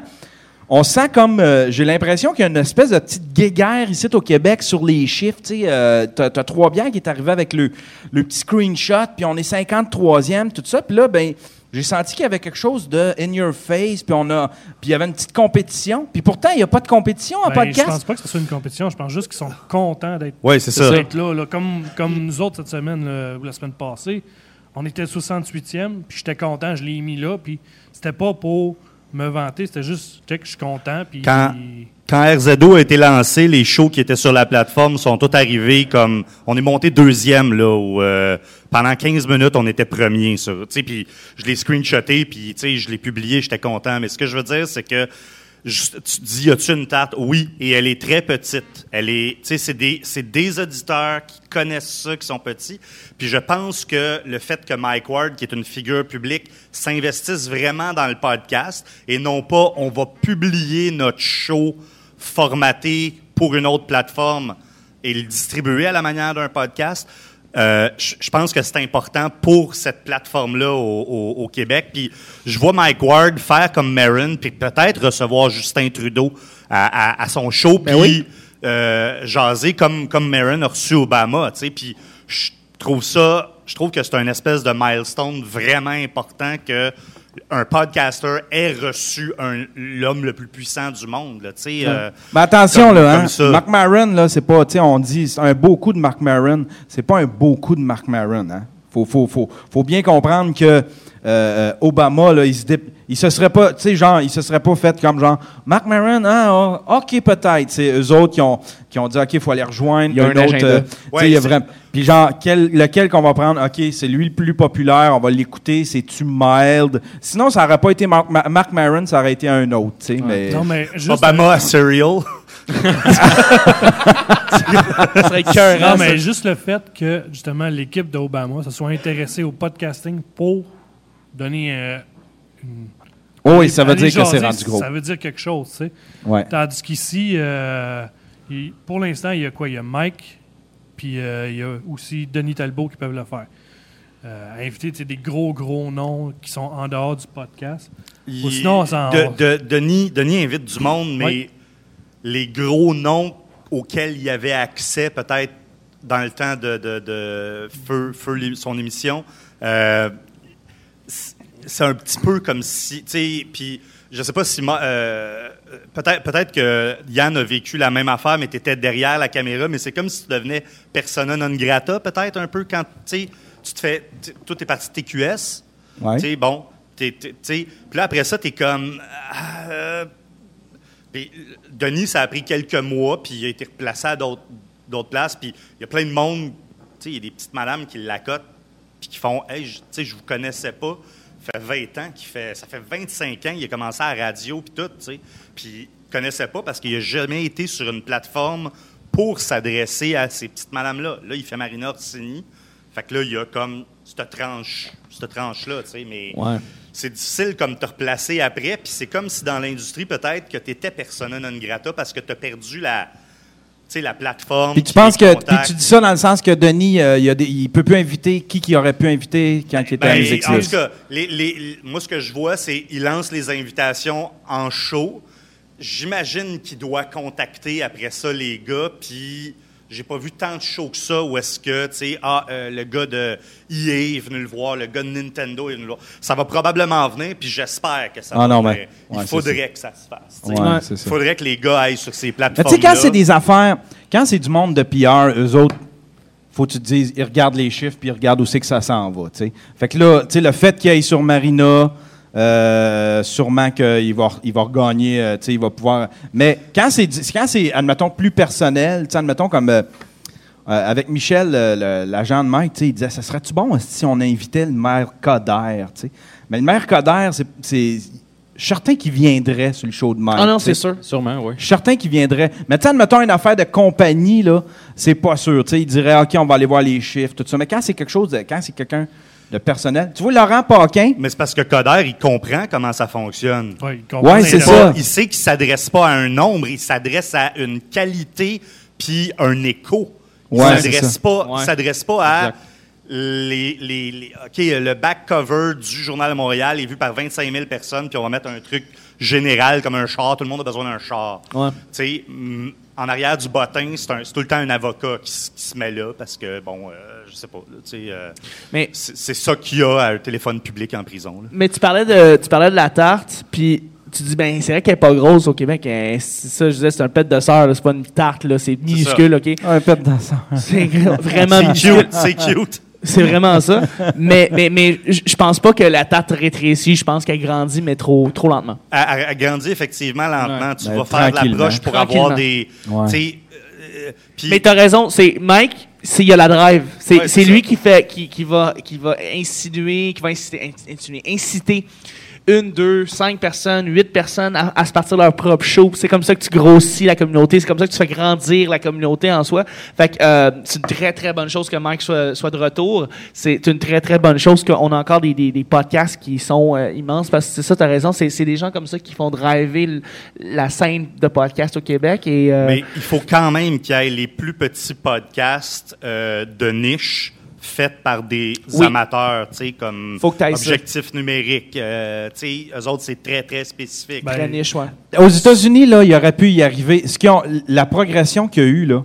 On sent comme. euh, J'ai l'impression qu'il y a une espèce de petite guéguerre ici au Québec sur les chiffres. Tu euh, t'as, t'as trois bières qui est arrivé avec le, le petit screenshot, puis on est 53e, tout ça. Puis là, ben, j'ai senti qu'il y avait quelque chose de in your face, puis on a. Puis il y avait une petite compétition. Puis pourtant, il n'y a pas de compétition en Ben, Je podcast. pense pas que ce soit une compétition. Je pense juste qu'ils sont contents d'être là. là. Comme, comme nous autres cette semaine, là, ou la semaine passée, on était 68e, puis j'étais content, je l'ai mis là, puis c'était pas pour me vanter. C'était juste, check, je suis content. Puis, Quand, quand RZO a été lancé, les shows qui étaient sur la plateforme sont tous arrivés comme. On est monté deuxième, là, où euh, pendant 15 minutes, on était premier sur. Tu sais, puis je l'ai screenshoté, puis tu sais, je l'ai publié, j'étais content. Mais ce que je veux dire, c'est que. Juste- tu dis, y a-tu une tarte? Oui, et elle est très petite. Elle est, c'est des, c'est des auditeurs qui connaissent ça, qui sont petits. Puis je pense que le fait que Mike Ward, qui est une figure publique, s'investisse vraiment dans le podcast et non pas on va publier notre show formaté pour une autre plateforme et le distribuer à la manière d'un podcast. Euh, je pense que c'est important pour cette plateforme-là au, au- au Québec. Puis je vois Mike Ward faire comme Marin, puis peut-être recevoir Justin Trudeau à, à- à son show, puis euh, jaser comme comme Marin a reçu Obama. Puis je trouve ça, je trouve que c'est un espèce de milestone vraiment important que un podcaster ait reçu l'homme le plus puissant du monde. Là, euh, Mais attention, comme- là, hein. Mark Maron, là, c'est pas, on dit, c'est un beau coup de Mark Maron. C'est pas un beau coup de Mark Maron, hein. Faut, faut, faut, faut bien comprendre que euh, Obama, là, il se, dé- il se serait pas, tu sais, genre, il se serait pas fait comme genre, Mark Maron, hein, oh, ok, peut-être. C'est eux autres qui ont, qui ont dit, ok, il faut aller rejoindre Il y a un autre. agenda. euh, tu sais, Ouais, il y a c'est- vraiment. Puis genre, quel, lequel qu'on va prendre, ok, c'est lui le plus populaire, on va l'écouter, c'est-tu mild? Sinon, ça aurait pas été Mark, Ma- Mark Maron, ça aurait été un autre, tu sais, mais. Non, mais juste. Obama à Serial. Ça serait Non, mais juste le fait que, justement, l'équipe d'Obama se soit intéressée au podcasting pour donner. euh, une- Oh oui, ça veut dire que c'est jaser, rendu gros. Ça veut dire quelque chose, tu sais. Ouais. Tandis qu'ici, euh, pour l'instant, il y a quoi? Il y a Mike, puis euh, il y a aussi Denis Talbot qui peuvent le faire. Euh, inviter des gros, gros noms qui sont en dehors du podcast. Ou sinon, on s'en- de- de- Denis, Denis invite du monde, mais Oui. les gros noms auxquels il avait accès peut-être dans le temps de, de, de Feu, Feu, son émission, euh, c'est- un petit peu comme si, tu sais, puis je sais pas si moi, euh, peut-être peut-être que Yann a vécu la même affaire, mais tu étais derrière la caméra, mais c'est comme si tu devenais persona non grata, peut-être un peu quand, tu sais, tu te fais, toi, t'es parti de TQS, Ouais. tu sais, bon, puis là, après ça, t'es comme, euh, Denis, ça a pris quelques mois, puis il a été replacé à d'autres d'autres places, puis il y a plein de monde, tu sais, il y a des petites madames qui l'accotent, puis qui font, hey, tu sais, je vous connaissais pas. Ça fait 20 ans qu'il fait, ça fait 25 ans qu'il a commencé à la radio, puis tout, tu sais. Puis il connaissait pas parce qu'il a jamais été sur une plateforme pour s'adresser à ces petites madames-là. Là, il fait Marina Orsini. Fait que là, il y a comme cette tranche, cette tranche-là, tu sais, mais Ouais. c'est difficile comme te replacer après, puis c'est comme si dans l'industrie, peut-être, que tu étais persona non grata parce que tu as perdu la, sais, la plateforme. Puis tu penses que puis tu dis ça dans le sens que Denis, euh, il, a des- il peut plus inviter qui qui aurait pu inviter quand il était à Ben, Musique en tout cas, les- les- moi, ce que je vois, c'est qu'il lance les invitations en show. J'imagine qu'il doit contacter après ça les gars, puis j'ai pas vu tant de shows que ça où est-ce que, tu sais, ah, euh, le gars de EA est venu le voir, le gars de Nintendo est venu le voir. Ça va probablement venir, puis j'espère que ça Ah va non, venir. mais- Il faudrait que ça se fasse. Ouais, Il faudrait que les gars aillent sur ces Mais plateformes. tu sais, quand c'est des affaires, quand c'est du monde de PR, eux autres, faut que tu te dises, ils regardent les chiffres puis ils regardent où c'est que ça s'en va. tu sais. Fait que là, tu sais, le fait qu'il aille sur Marina, euh, sûrement qu'il va, il va regagner, euh, tu sais, il va pouvoir. Mais quand c'est, quand c'est, admettons, plus personnel, tu sais, admettons comme. euh, avec Michel, l'agent de Mike, tu sais, il disait Ça serait-tu bon si on invitait le maire Coder tu sais? Mais le maire Coder, c'est. c'est certain qu'il viendrait sur le show de Mike. Ah non, c'est sûr. Sûrement, oui. Certain qu'il viendrait. Mais tu sais, admettons une affaire de compagnie, là, c'est pas sûr. Tu sais, il dirait, OK, on va aller voir les chiffres, tout ça. Mais quand c'est quelque chose de. Quand c'est quelqu'un de personnel. Tu vois, Laurent Paquin? Mais c'est parce que Coder, il comprend comment ça fonctionne. Ouais, il comprend Ouais, c'est ça. Il sait qu'il ne s'adresse pas à un nombre, il s'adresse à une qualité puis un écho. Il Ouais, ne s'adresse ça. pas, il Ouais. s'adresse pas à Exact. les, les- les- OK, le back cover du Journal de Montréal est vu par 25 000 personnes, puis on va mettre un truc général comme un char. Tout le monde a besoin d'un char. Ouais. Tu sais, en arrière du bottin, c'est un- c'est tout le temps un avocat qui se met là parce que, bon, euh, je sais pas, là, tu euh, Mais- c'est ça qu'il y a à un téléphone public en prison. là. Mais tu parlais de, tu parlais de la tarte, puis tu dis, ben, c'est vrai qu'elle est pas grosse au Québec. hein, c'est ça, je disais, c'est un pet de sœur, c'est pas une tarte, là, c'est minuscule, OK? Un pet dans ça. C'est vraiment C'est minuscule. cute, c'est cute. C'est vraiment ça. mais mais, mais je pense pas que la tarte rétrécit. Je pense qu'elle grandit, mais trop, trop lentement. Elle, grandit effectivement lentement. Tu Ben, vas faire de l'approche pour avoir des. Ouais. tu euh, puis- Mais t'as raison, c'est Mike, il y a la drive. C'est Ouais, c'est c'est lui qui fait qui, qui va qui va insinuer, qui va inciter, in- insinuer, inciter une, deux, cinq personnes, huit personnes à, se partir leur propre show. C'est comme ça que tu grossis la communauté. C'est comme ça que tu fais grandir la communauté en soi. Fait que euh, c'est une très très bonne chose que Mike soit, de retour. C'est une très très bonne chose qu'on a encore des, podcasts qui sont euh, immenses parce que c'est ça, t'as raison. C'est des gens comme ça qui font driver la scène de podcast au Québec euh, Mais il faut quand même qu'il y ait les plus petits podcasts de niche faits par des Oui. amateurs, tu sais, comme Faut que ça. Numérique. euh, tu sais, eux autres, c'est très, très spécifique. Ben, très niche, ouais. Aux États-Unis, là, il aurait pu y arriver. Ce ont, la progression qu'il y a eu, là,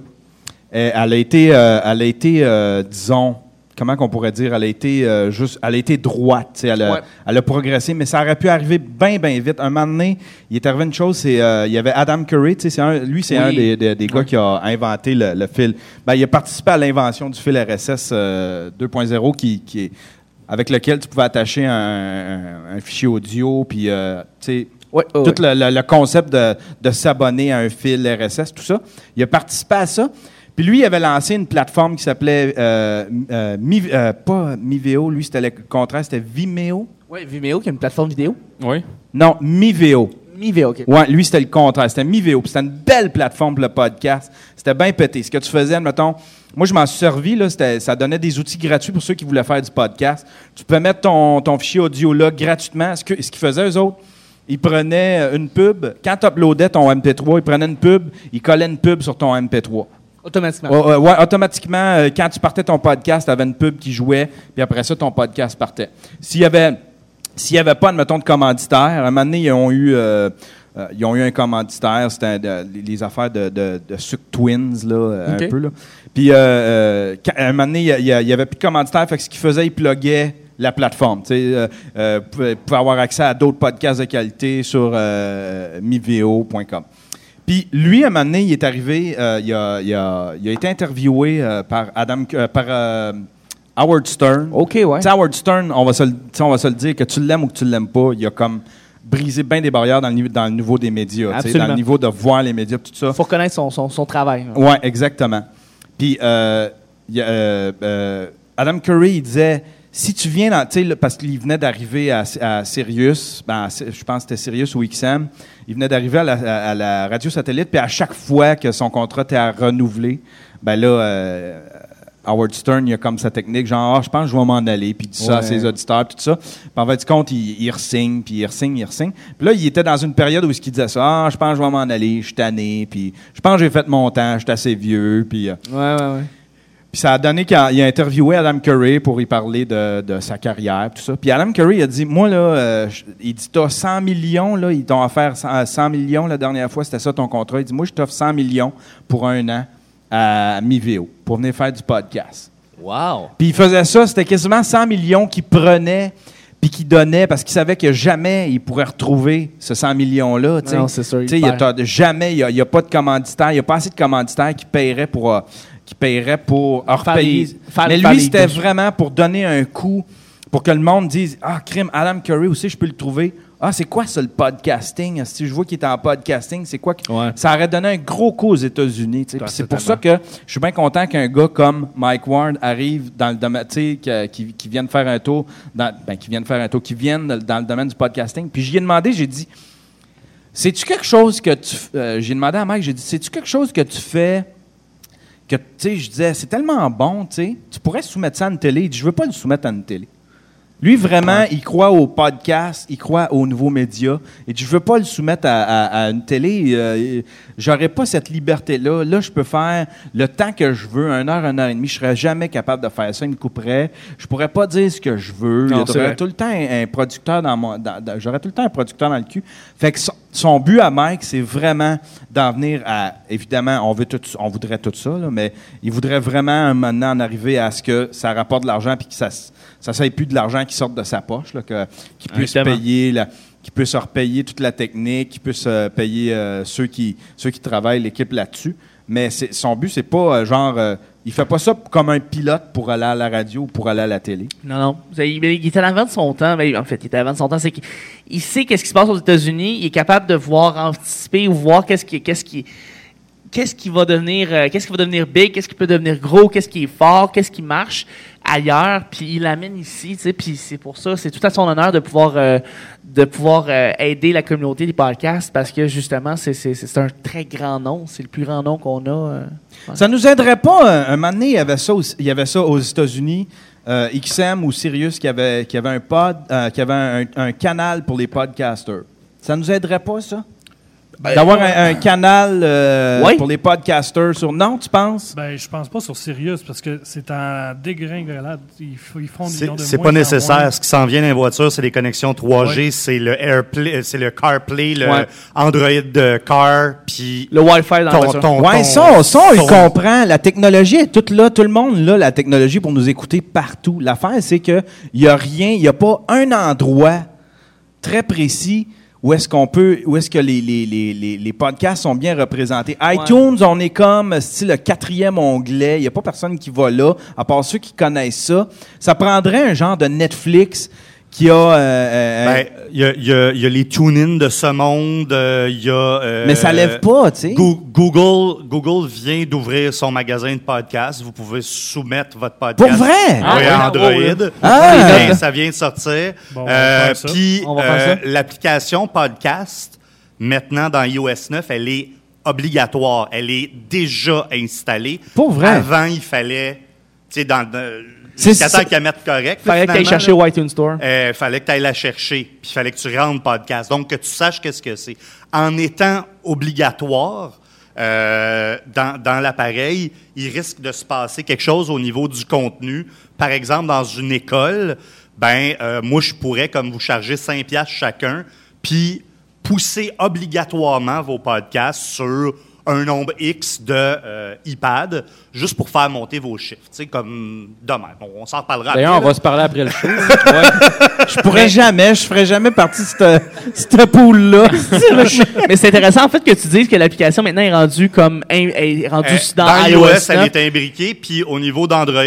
elle a été, euh, elle a été euh, disons, comment qu'on pourrait dire, elle a été euh, juste, elle a été droite, tu sais, elle, a, Ouais. elle a progressé, mais ça aurait pu arriver bien, bien vite. Un moment donné, il est arrivé une chose, c'est, euh, il y avait Adam Curry, c'est un- lui, c'est Oui. un des, des- des gars qui a inventé le, le fil. Ben, il a participé à l'invention du fil RSS euh, 2.0 qui, qui est avec lequel tu pouvais attacher un, un- un fichier audio, puis, euh, tu ouais, tout le, le- le concept de, de s'abonner à un fil RSS, tout ça. Il a participé à ça. Puis lui, il avait lancé une plateforme qui s'appelait euh, euh, Mi- euh, pas Miveo, lui c'était le contraire, c'était Vimeo. Ouais, Vimeo, qui est une plateforme vidéo. Oui. Non, Miveo. Miveo, OK. Ouais, lui c'était le contraire, c'était Miveo. Puis C'était une belle plateforme pour le podcast. C'était bien pété. Ce que tu faisais, mettons, moi je m'en suis servi, là, ça donnait des outils gratuits pour ceux qui voulaient faire du podcast. Tu peux mettre ton, ton fichier audio là gratuitement. Ce que- ce qu'ils faisaient eux autres, ils prenaient euh, une pub. Quand tu uploadais ton MP3, ils prenaient une pub, ils collaient une pub sur ton MP3. Automatiquement. Ouais, ouais, automatiquement, euh, quand tu partais ton podcast, tu avais une pub qui jouait, puis après ça, ton podcast partait. S'il y avait, s'il y avait pas, admettons, de commanditaire, à un moment donné, ils ont eu, euh, euh, ils ont eu un commanditaire, c'était les- affaires de, de, de Suc Twins, là, un peu, là. Puis, quand- à un moment donné, il y a- il y, a- il y avait plus de commanditaire, fait que ce qu'ils faisaient, ils pluguaient la plateforme. Tu sais, euh, avoir accès à d'autres podcasts de qualité sur miveo.com. Puis lui, à un moment donné, il est arrivé, euh, il, a, il a- il a été interviewé euh, par Adam, euh, par euh, Howard Stern. OK, ouais. Howard Stern, on va, se on va se le dire, que tu l'aimes ou que tu l'aimes pas, il a comme brisé bien des barrières dans le, niveau- dans le niveau des médias, dans le niveau de voir les médias, tout ça. faut reconnaître son, son, son travail. Oui, exactement. Puis, il Adam Curry, il disait, si tu viens dans, tu sais, parce qu'il venait d'arriver à, à Sirius, ben, je pense que c'était Sirius ou XM, il venait d'arriver à la, à- à la radio satellite, puis à chaque fois que son contrat était à renouveler, ben là, euh, Howard Stern, il a comme sa technique, genre, Ah, je pense que je vais m'en aller, puis il dit ça à ses auditeurs, puis tout ça. Puis en fait, du compte, il, il re-signe, puis il re-signe, il re-signe. Puis là, il était dans une période où il disait ça, ah, je pense que je vais m'en aller, je suis tanné, puis je pense que j'ai fait mon temps, je suis assez vieux, puis... euh, Ouais, ouais, ouais. Puis ça a donné qu'il a, a interviewé Adam Curry pour y parler de, de sa carrière, tout ça. Puis Adam Curry a dit, moi, là, euh, il dit, t'as 100 millions, là, ils t'ont offert 100, 100 millions la dernière fois, c'était ça ton contrat. Il dit, moi, je t'offre 100 millions pour un an à Miveo, pour venir faire du podcast. Wow. Puis il faisait ça, c'était quasiment 100 millions qu'il prenait puis qu'il donnait parce qu'il savait que jamais il pourrait retrouver ce 100 millions-là. Non, c'est sûr, il y a- jamais, il n'y a, pas de commanditaire, il n'y a pas assez de commanditaires qui paieraient pour, euh, qui paieraient pour les- faire- Mais lui, c'était vraiment pour donner un coup, pour que le monde dise Ah, crime, Adam Curry aussi, je peux le trouver. Ah, c'est quoi ça, le podcasting? Si je vois qu'il est en podcasting, c'est quoi? que- Ouais. Ça aurait donné un gros coup aux États-Unis. c'est pour ça que je suis bien content qu'un gars comme Mike Ward arrive dans le domaine, tu sais, que- qui, qui vienne faire un tour, dans, ben, qui vienne faire un tour, qui vienne dans, le domaine du podcasting. Puis j'y ai demandé, j'ai dit, c'est-tu quelque chose que tu, euh, j'ai demandé à Mike, j'ai dit, c'est-tu quelque chose que tu fais que, tu sais, je disais, c'est tellement bon, tu sais, tu pourrais soumettre ça à une télé. Il dit, je veux pas le soumettre à une télé. Lui, vraiment, il croit au podcast, il croit aux nouveaux médias. Et dit, je veux pas le soumettre à, à- à une télé. Euh, J'aurais pas cette liberté-là. Là, je peux faire le temps que je veux, une heure, une heure et demie. Je serais jamais capable de faire ça. Il me couperait. Je pourrais pas dire ce que je veux. J'aurais tout le temps un, un producteur dans mon, j'aurais tout le temps un producteur dans le cul. Fait que son, son but à Mike, c'est vraiment d'en venir à, évidemment, on veut tout, on voudrait tout ça, là, mais il voudrait vraiment maintenant en arriver à ce que ça rapporte de l'argent puis que ça, ça soit plus de l'argent qui sorte de sa poche, là, que, qu'il puisse Exactement. payer la, qu'il puisse repayer toute la technique, qu'il puisse euh, payer euh, ceux qui, ceux qui travaillent l'équipe là-dessus. Mais son but, c'est pas euh, genre. euh, il fait pas ça comme un pilote pour aller à la radio ou pour aller à la télé. Non, non. Il, est à l'avant de son temps. Ben, en fait, il est à l'avant de son temps. C'est qu'il il sait qu'est-ce qui se passe aux États-Unis. Il est capable de voir, anticiper ou voir qu'est-ce qui, qu'est-ce qui, qu'est-ce qui va devenir, euh, qu'est-ce qui va devenir big, qu'est-ce qui peut devenir gros, qu'est-ce qui est fort, qu'est-ce qui marche ailleurs. Puis il l'amène ici. Tu sais, puis c'est pour ça, c'est tout à son honneur de pouvoir, euh, de pouvoir euh, aider la communauté des podcasts parce que justement, c'est, un très grand nom. C'est le plus grand nom qu'on a. euh. Ouais. Ça nous aiderait pas, euh, un moment donné, il y avait ça, aussi- il y avait ça aux États-Unis, XM ou Sirius qui avait, qui avait un pod, qui avait un, un canal pour les podcasters. Ça nous aiderait pas, ça? D'avoir un, un canal euh, Ouais. pour les podcasters sur. Non, tu penses? Ben, je pense pas sur Sirius parce que c'est en dégringolade. Ils, ils font des C'est millions de c'est moins pas nécessaire. Ce qui s'en vient dans les voitures, c'est les connexions 3G, Ouais. c'est le AirPlay, euh, c'est le CarPlay, le Ouais. Android de Car, puis Le Wi-Fi dans la ton, voiture. ton, Ouais, ton ça, ça, son. comprend. La technologie est toute là. Tout le monde là, la technologie pour nous écouter partout. L'affaire, c'est que il y a rien, il y a pas un endroit très précis où est-ce qu'on peut, où est-ce que les, les, les, les, podcasts sont bien représentés. iTunes, on est comme style le quatrième onglet. Il y a pas personne qui va là, à part ceux qui connaissent ça. Ça prendrait un genre de Netflix qui a. euh, euh, Ben, il y, a, y a- y a les tune-in de ce monde, euh, il y a... euh, mais ça lève pas, tu sais. Goo- Google, Google vient d'ouvrir son magasin de podcasts. Vous pouvez soumettre votre podcast. Pour vrai? Ah, oui. Android. Oh, oui. Ah! Et ça vient de sortir. Bon, Euh. Puis euh, l'application podcast, maintenant dans iOS 9, elle est obligatoire. Elle est déjà installée. Pour vrai? Avant, il fallait, tu sais, dans le... C'est Jusqu'à ça- temps qu'elle mette correct. Fallait que tu finalement, chercher au iTunes Store. Euh, fallait que tu ailles la chercher, puis il fallait que tu rentres podcast. Donc, que tu saches qu'est-ce que c'est. En étant obligatoire euh, dans, dans l'appareil, il risque de se passer quelque chose au niveau du contenu. Par exemple, dans une école, ben euh, moi, je pourrais, comme vous charger 5 piastres chacun, puis pousser obligatoirement vos podcasts sur un nombre X de euh, iPad, juste pour faire monter vos chiffres. Tu sais, comme demain. On, on s'en reparlera après. D'ailleurs, on là. va se parler après le show. Ouais. Je pourrais jamais, je ferais jamais partie de cette, cette pool-là. Mais c'est intéressant en fait que tu dises que l'application maintenant est rendue comme est rendue Euh, dans, dans iOS. iOS, 9. elle est imbriquée. Puis au niveau d'Android,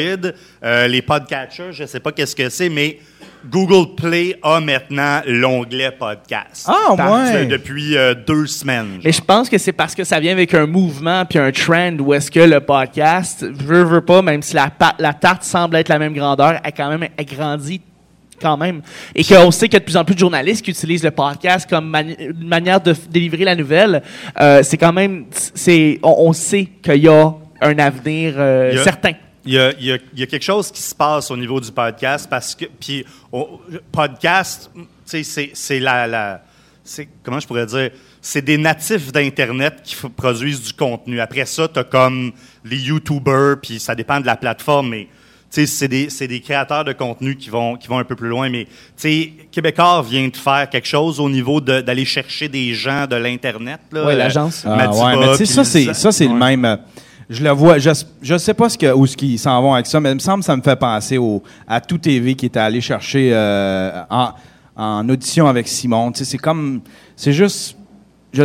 euh, les podcatchers, je ne sais pas qu'est-ce que c'est, mais Google Play a maintenant l'onglet podcast. Ah, ouais. Depuis euh, deux semaines. Mais je pense que c'est parce que ça vient avec un mouvement puis un trend où est-ce que le podcast, veut, veut pas, même si la, la tarte semble être la même grandeur, a quand même agrandi quand même. Et qu'on sait qu'il y a de plus en plus de journalistes qui utilisent le podcast comme mani- une manière de délivrer la nouvelle. Euh, c'est quand même, c'est, on, on sait qu'il y a un avenir euh, a- certain. Il y, a, il y a- il y a quelque chose qui se passe au niveau du podcast parce que puis au- podcast, tu sais, c'est c'est la, la c'est comment je pourrais dire, c'est des natifs d'internet qui f- produisent du contenu. Après ça, tu as comme les YouTubers, puis ça dépend de la plateforme, mais tu sais, c'est des, c'est des créateurs de contenu qui vont, qui vont un peu plus loin. Mais tu sais, Québécois vient de faire quelque chose au niveau de- d'aller chercher des gens de l'internet. Euh, l'agence. Ah, ouais, mais ça, c'est, Lisa- ça, c'est le même. Je le vois, je, je sais pas ce que, où ce qu'ils s'en vont avec ça, mais il me semble que ça me fait penser au, à Tout TV qui était allé chercher euh, en, en audition avec Simon. Tu sais, c'est comme. C'est juste. je-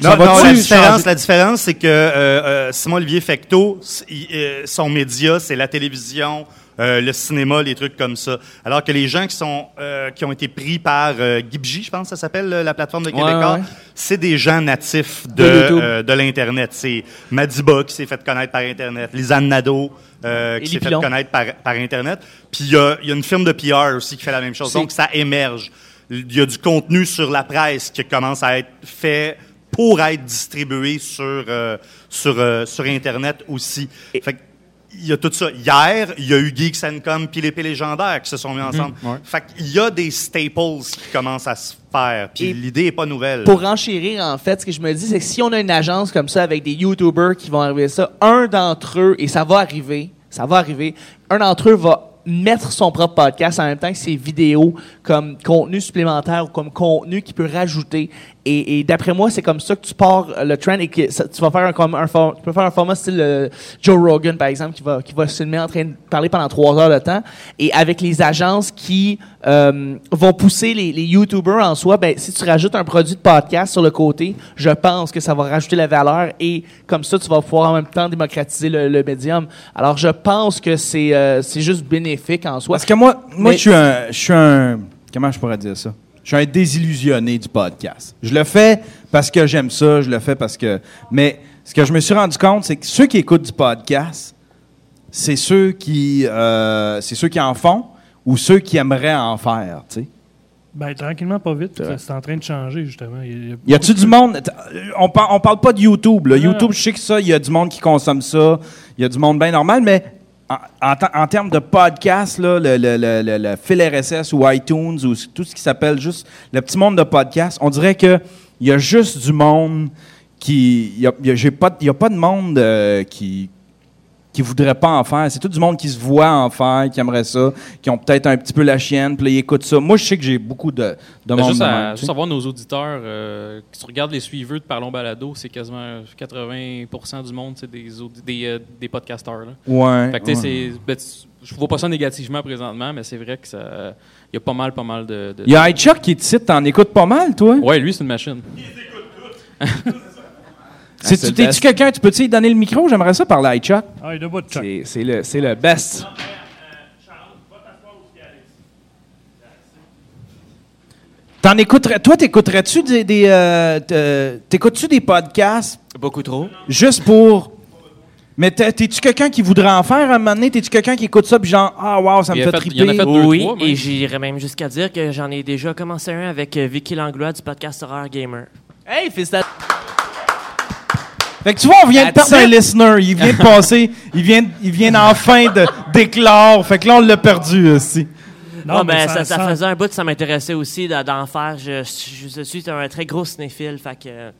Non, non, la différence, la différence, c'est que euh, euh, Simon-Olivier Fecteau, s- il- euh, son média, c'est la télévision, euh, le cinéma, les trucs comme ça. Alors que les gens qui sont euh, qui ont été pris par euh, Gibji, je pense que ça s'appelle euh, la plateforme de Québécois, ouais. c'est des gens natifs de, De l'Internet. C'est Madiba qui s'est fait connaître par Internet, Lisanne Nadeau qui s'est fait connaître par, par Internet. Puis il y a, y a une firme de PR aussi qui fait la même chose. Donc ça émerge. Il y a du contenu sur la presse qui commence à être fait pour être distribué sur, sur, sur Internet aussi. Fait que, il y a tout ça. Hier, il y a eu Geeks and Com puis l'épée légendaire qui se sont mis ensemble. Fait qu'il y a des staples qui commencent à se faire. Puis l'idée est pas nouvelle. Pour renchérir, en fait, ce que je me dis, c'est que si on a une agence comme ça avec des YouTubers qui vont arriver à ça, un d'entre eux, et ça va arriver, ça va arriver, un d'entre eux va mettre son propre podcast en même temps que ses vidéos comme contenu supplémentaire ou comme contenu qu'il peut rajouter. Et, et d'après moi, c'est comme ça que tu pars euh, le trend et que ça- tu vas faire un, comme un for- tu peux faire un format style euh, Joe Rogan, par exemple, qui va, qui va se filmer en train de parler pendant trois heures de temps. Et avec les agences qui euh, vont pousser les, les YouTubers en soi, ben, si tu rajoutes un produit de podcast sur le côté, je pense que ça va rajouter la valeur et comme ça, tu vas pouvoir en même temps démocratiser le, le médium. Alors, je pense que c'est euh, c'est juste bénéfique en soi. Parce que moi, moi je suis un, je suis un. Comment je pourrais dire ça? Je suis un désillusionné du podcast. Je le fais parce que j'aime ça, je le fais parce que. Mais ce que je me suis rendu compte, c'est que ceux qui écoutent du podcast, c'est ceux qui, euh, c'est ceux qui en font ou ceux qui aimeraient en faire, tu sais. Ben, tranquillement, pas vite. C'est en train de changer, justement. Il y a- Y a-tu du monde? t- On, par- on parle pas de YouTube. Là. YouTube, je sais que ça, il y a du monde qui consomme ça. Il y a du monde bien normal, mais en, en, te- en termes de podcast, là, le, le, le, le- fil RSS ou iTunes ou tout ce qui s'appelle juste le petit monde de podcast, on dirait que il y a juste du monde qui. Il y a, y a pas de monde euh, qui qui voudrait pas en faire. C'est tout du monde qui se voit en faire, qui aimerait ça, qui ont peut-être un petit peu la chienne, puis là, ils écoutent ça. Moi, je sais que j'ai beaucoup de, de Ben, monde. juste, à, juste avoir nos auditeurs, euh, si tu regardes les suiveurs de Parlons Balado, c'est quasiment 80 du monde, c'est des, des, euh, des podcasteurs. Là. Ouais, Fait que, tu sais, ouais. c'est- ben, je vois pas ça négativement présentement, mais c'est vrai que ça. Il y a pas mal, pas mal de. Il y a iChuck qui est ici, t'en écoutes pas mal, toi? Ouais, lui, c'est une machine. Si c'est tu best. quelqu'un, tu peux-tu donner le micro? J'aimerais ça parler à iChuck. Ah, il. C'est- C'est le, c'est le best. T'en écouterais, toi, t'écouterais-tu des, des euh, te- t'écoutes-tu des podcasts? Beaucoup trop. juste pour. Mais t'es- t'es-tu quelqu'un qui voudrait en faire à un moment donné? T'es-tu quelqu'un qui écoute ça puis genre, ah, wow, ça me Il fait a fait- il en a triper? fait deux, oui, trois, et j'irais même jusqu'à dire que j'en ai déjà commencé un avec euh, Vicky Langlois du podcast Horror Gamer. Hey, félicitations. Fait que tu vois, on vient de perdre un listener. Il vient de passer, il vient, il vient enfin de d'éclore. Fait que là, on l'a perdu aussi. Non, mais ça, ça- ça ça- faisait un bout, ça m'intéressait aussi d'en faire. Je, je- je suis un très gros cinéphile, fait que euh,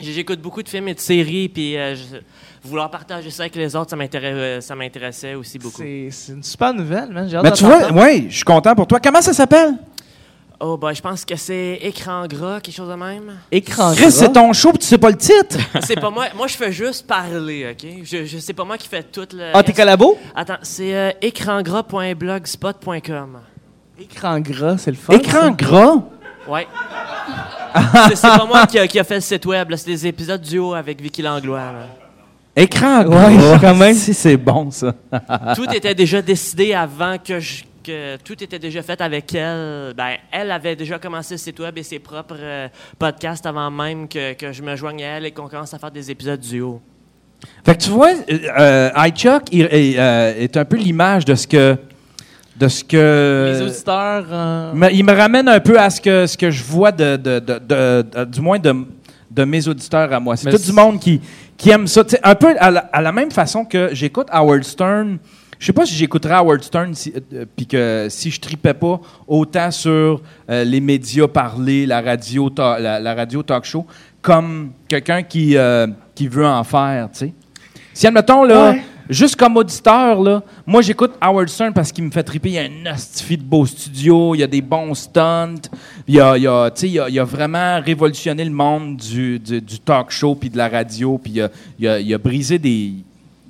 j'écoute beaucoup de films et de séries, puis euh, je- vouloir partager ça avec les autres, ça m'intéressait, euh, m'intéressait aussi beaucoup. C'est une super nouvelle, man. J'ai hâte Mais tu vois, ouais, je suis content pour toi. Comment ça s'appelle? Oh, ben, je pense que c'est écran gras, quelque chose de même. Écran Chris, c'est ton show pis tu sais pas le titre. c'est pas moi. Moi, je fais juste parler, OK? Je, je sais pas moi qui fais tout le. Ah, tes collabos? Attends, c'est euh, écrangras.blogspot.com. Écran gras, c'est le fun. Écran ça? gras? Ouais. c'est c'est pas moi qui a, qui a fait le site web, là, c'est des épisodes duo avec Vicky Langlois. là. Écran gras. Ouais, quand même. Si, c'est bon, ça. Tout était déjà décidé avant que je. Que tout était déjà fait avec elle. Ben, elle avait déjà commencé le site web et ses propres euh, podcasts avant même que, que je me joigne à elle et qu'on commence à faire des épisodes duo. Fait que tu vois, euh, euh, iChuck euh, est un peu l'image de ce que. De ce que. Les auditeurs. euh, Me- il me ramène un peu à ce que, ce que je vois de, de- de- de- de- du moins de, de mes auditeurs à moi. C'est tout du monde qui, qui aime ça. Un peu à la, à la même façon que j'écoute Howard Stern. Je sais pas si j'écouterais Howard Stern si, euh, puis que si je tripais pas autant sur euh, les médias parlés, la radio, ta- la, la radio talk show, comme quelqu'un qui, euh, qui veut en faire, tu sais. Si, admettons, là, Ouais. juste comme auditeur, là, moi, j'écoute Howard Stern parce qu'il me fait triper. Il y a un astifi de beau studio, il y a des bons stunts. Il a, il a, tu sais, il a, il a vraiment révolutionné le monde du, du, du talk show puis de la radio. Puis il a, il a- il a brisé des...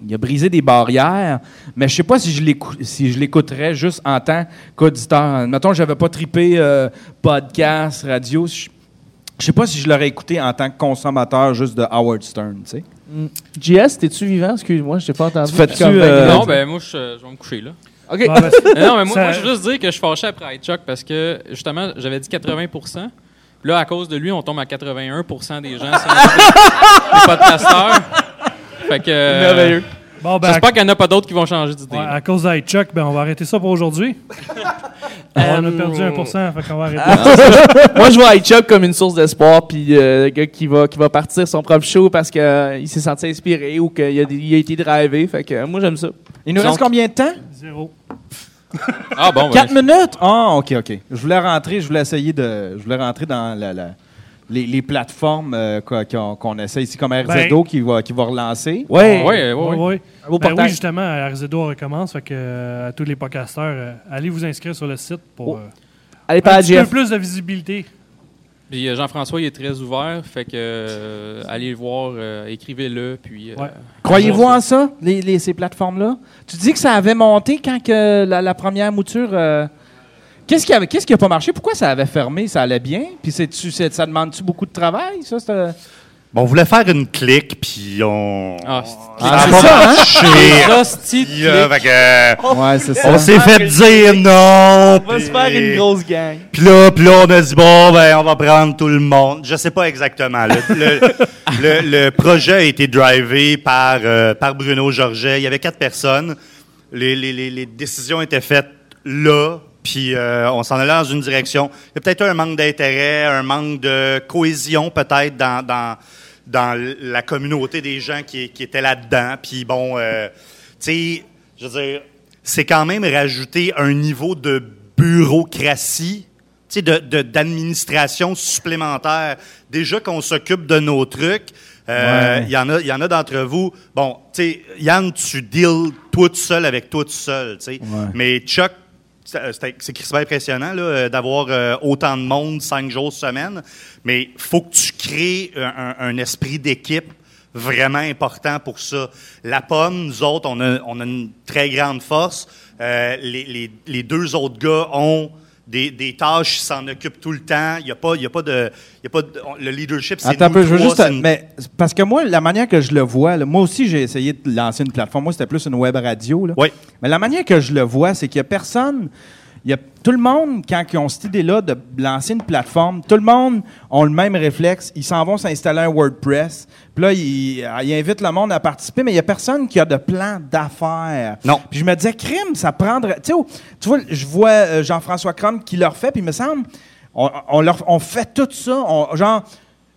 Il a brisé des barrières, mais je sais pas si je si je l'écouterais juste en tant qu'auditeur. Mettons, j'avais pas tripé euh, podcast, radio. Je je sais pas si je l'aurais écouté en tant que consommateur juste de Howard Stern, tu sais. JS, t'es-tu vivant? Excuse-moi, je t'ai pas entendu. Tu fais-tu, Comme euh, vingt non, ben moi, je, je vais me coucher là. OK. Ah, ben, Euh, non, mais moi, Ça- moi, je veux juste dire que je suis fâché après iChuck parce que, justement, j'avais dit 80% Là, à cause de lui, on tombe à 81% des gens sur les podcasteurs. Fait que. euh, Merveilleux. Bon, ben, à, J'espère qu'il n'y en a pas d'autres qui vont changer d'idée. ouais, à cause d'iChuck, ben, on va arrêter ça pour aujourd'hui. on a Euh, perdu 1%, fait qu'on va arrêter. Moi, je vois iChuck comme une source d'espoir, puis euh, le gars qui va, qui va partir son propre show parce qu'il s'est senti inspiré ou qu'il a, il a été drivé. Fait que euh, moi, j'aime ça. Il nous Donc- reste combien de temps? Zéro. Ah bon, ben, 4 minutes? Ah, OK, OK. Je voulais rentrer, je voulais essayer de... Je voulais rentrer dans la, la- les, les plateformes euh, qu'on essaie ici, comme RZO qui, va, qui va relancer. Ouais. Ouais, ouais, Oui, oui. Ben portail. oui, justement, RZO recommence. Fait que, euh, à tous les podcasteurs, euh, allez vous inscrire sur le site pour Oh. euh, Allez, un petit peu plus de visibilité. Puis Jean-François, il est très ouvert, fait que euh, allez le voir, euh, écrivez-le, puis... euh, Ouais. Croyez-vous en ça, les, les- ces plateformes-là? Tu dis que ça avait monté quand que la, la première mouture. Qu'est-ce qui avait, qu'est-ce qui a pas marché? Pourquoi ça avait fermé? Ça allait bien? Puis c'est-tu, c'est- ça demande-tu beaucoup de travail, ça? euh? Bon, on voulait faire une clique, puis on. Ah, Ah, a c'est pas ça, hein? fait que, Ouais, c'est on s'est fait dire non. On va se faire une grosse gang. Puis là, puis là, on a dit, bon, ben, on va prendre tout le monde. Je sais pas exactement. Le, le, le- le projet a été drivé par, euh, par Bruno Georget. Il y avait quatre personnes. Les, les, les, les décisions étaient faites là. Puis euh, on s'en allait dans une direction. Il y a peut-être eu un manque d'intérêt, un manque de cohésion peut-être dans, dans, dans la communauté des gens qui, qui étaient là-dedans. Puis bon, euh, tu sais, je veux dire, c'est quand même rajouter un niveau de bureaucratie, tu sais, de- de- d'administration supplémentaire. Déjà qu'on s'occupe de nos trucs, euh, il Ouais. y en a, il y en a d'entre vous. Bon, tu sais, Yann, tu deals toi tout seul avec toi tout seul, tu sais. Mais Chuck, c'est c'est- impressionnant euh, d'avoir euh, autant de monde cinq jours semaine. Mais faut que tu crées un, esprit d'équipe vraiment important pour ça. La pomme, nous autres, on a, on a une très grande force. Euh, les- les deux autres gars ont des, des tâches, s'en occupent tout le temps. Il n'y a pas, il y a pas de, il y a pas de- on- le leadership, c'est Attends un peu, je veux trois, juste. une- Mais, parce que moi, la manière que je le vois, là, moi aussi, j'ai essayé de lancer une plateforme. Moi, c'était plus une web radio. Là. Oui. Mais la manière que je le vois, c'est qu'il n'y a personne. Il y a tout le monde, quand ils ont cette idée-là de lancer une plateforme, tout le monde a le même réflexe. Ils s'en vont s'installer un WordPress. Puis là, ils, ils invitent le monde à participer, mais il n'y a personne qui a de plan d'affaires. Non. Puis je me disais, crime, ça prendrait. Tu sais, oh, tu vois, je vois euh, Jean-François Crum qui le refait, puis il me semble, on, on, leur- on fait tout ça. on- genre,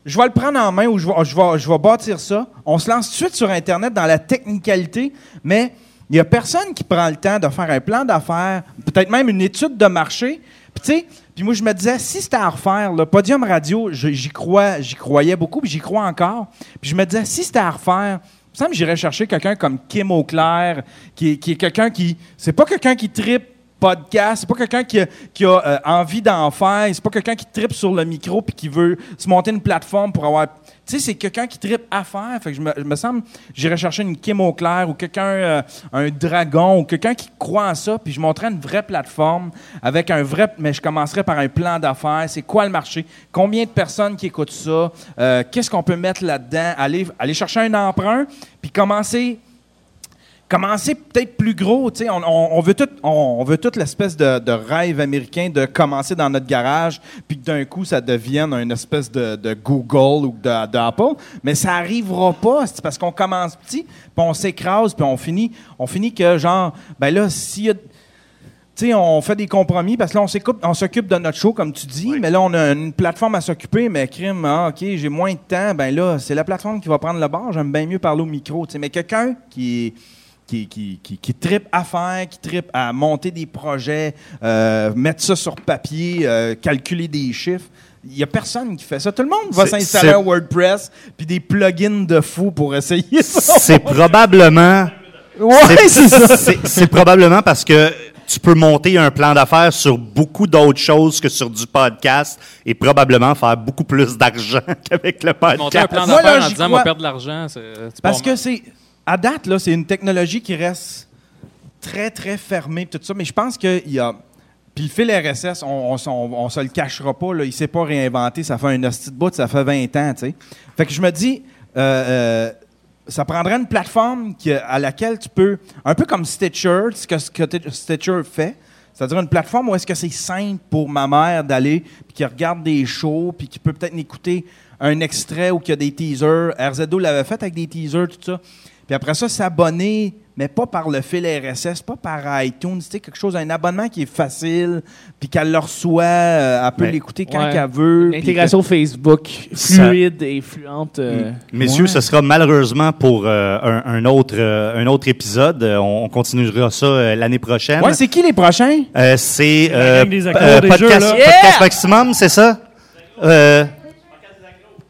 je vais le prendre en main ou je vais, je, vais, je vais bâtir ça. On se lance tout de suite sur Internet dans la technicalité, mais il n'y a personne qui prend le temps de faire un plan d'affaires, peut-être même une étude de marché. Puis puis moi je me disais, si c'était à refaire, le Podium Radio, j'y crois, j'y croyais beaucoup, puis j'y crois encore. Puis je me disais, si c'était à refaire, il me j'irais chercher quelqu'un comme Kim Auclair, qui, qui est quelqu'un qui. C'est pas quelqu'un qui tripe podcast, c'est pas quelqu'un qui a, euh, envie d'en faire, c'est pas quelqu'un qui tripe sur le micro puis qui veut se monter une plateforme pour avoir. Tu sais, c'est quelqu'un qui tripe à faire. Fait que je me, je me semble, j'irais chercher une Kim Auclair ou quelqu'un, euh, un dragon ou quelqu'un qui croit en ça, puis je montrais une vraie plateforme avec un vrai. Mais je commencerais par un plan d'affaires. C'est quoi le marché? Combien de personnes qui écoutent ça? Euh, Qu'est-ce qu'on peut mettre là-dedans? Aller, aller chercher un emprunt, puis commencer commencer peut-être plus gros. tu sais, On, on- on veut tout, on, on veut toute l'espèce de, de rêve américain de commencer dans notre garage, puis que d'un coup, ça devienne une espèce de, de Google ou de- d'Apple. Mais ça arrivera pas. C'est parce qu'on commence petit, puis on s'écrase, puis on finit, on finit que, genre, ben là, s'il y a. Tu sais, on fait des compromis parce que là, on s'occupe, on s'occupe de notre show, comme tu dis, mais là, on a une plateforme à s'occuper, mais crime, ah, OK, j'ai moins de temps, ben là, c'est la plateforme qui va prendre le bord. J'aime bien mieux parler au micro, tu sais, mais quelqu'un qui qui, qui, qui, qui tripe à faire, qui tripe à monter des projets, euh, mettre ça sur papier, euh, calculer des chiffres. Il n'y a personne qui fait ça. Tout le monde va s'installer un WordPress puis des plugins de fou pour essayer ça. C'est probablement. Ouais, c'est ça. C'est c'est probablement parce que tu peux monter un plan d'affaires sur beaucoup d'autres choses que sur du podcast et probablement faire beaucoup plus d'argent qu'avec le podcast. Monter un plan d'affaires en disant, on va perdre de l'argent, c'est c'est Parce que c'est. À date, là, c'est une technologie qui reste très, très fermée, tout ça. Mais je pense qu'il y a. Puis le fil RSS, on, on, se le cachera pas, là, il s'est pas réinventé. Ça fait un hostie de bout, ça fait 20 ans, tu sais. Fait que je me dis, euh, euh, ça prendrait une plateforme à laquelle tu peux, un peu comme Stitcher, ce que, que Stitcher fait, c'est-à-dire une plateforme où est-ce que c'est simple pour ma mère d'aller, puis qui regarde des shows, puis qui peut peut-être écouter un extrait ou qu'il y a des teasers. RZO l'avait fait avec des teasers, tout ça. Puis après ça, s'abonner, mais pas par le fil RSS, pas par iTunes, tu sais, quelque chose, un abonnement qui est facile, puis qu'elle le reçoit, euh, elle peut l'écouter quand Ouais. qu'elle veut. L'intégration Facebook Ça- fluide et fluente. euh, Messieurs, Ouais. ce sera malheureusement pour euh, un, un autre, euh, un autre épisode. On, on continuera ça euh, l'année prochaine. Ouais, c'est qui les prochains? Euh, c'est euh, euh, podcast, jeux, podcast maximum, c'est ça?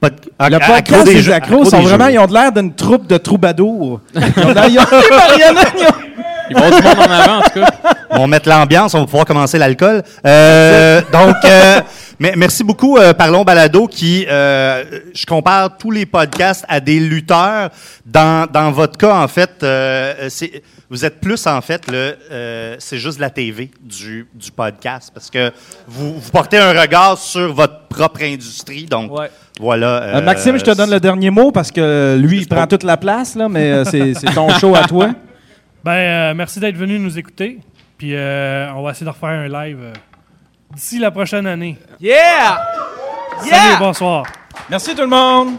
Euh, pod- Le podcast des, jeux- accros accro sont des vraiment, jeux. ils ont de l'air d'une troupe de troubadours. Ils ont ils ont- Ils vont du monde en avant, en tout cas. On va mettre l'ambiance, on va pouvoir commencer l'alcool. Euh, donc, euh, Mais merci beaucoup, euh, Parlons Balado, qui, euh, je compare tous les podcasts à des lutteurs. Dans, dans votre cas, en fait, euh, c'est, vous êtes plus, en fait, le, euh, c'est juste la TV du, du podcast, parce que vous, vous portez un regard sur votre propre industrie. Donc, voilà. Euh, euh, Maxime, je te donne le dernier mot parce que lui, il prend toute la place, là, mais euh, c'est c'est ton show à toi. Ben, euh, merci d'être venu nous écouter. Puis euh, on va essayer de refaire un live euh, d'ici la prochaine année. Yeah! Salut, bonsoir. Merci tout le monde.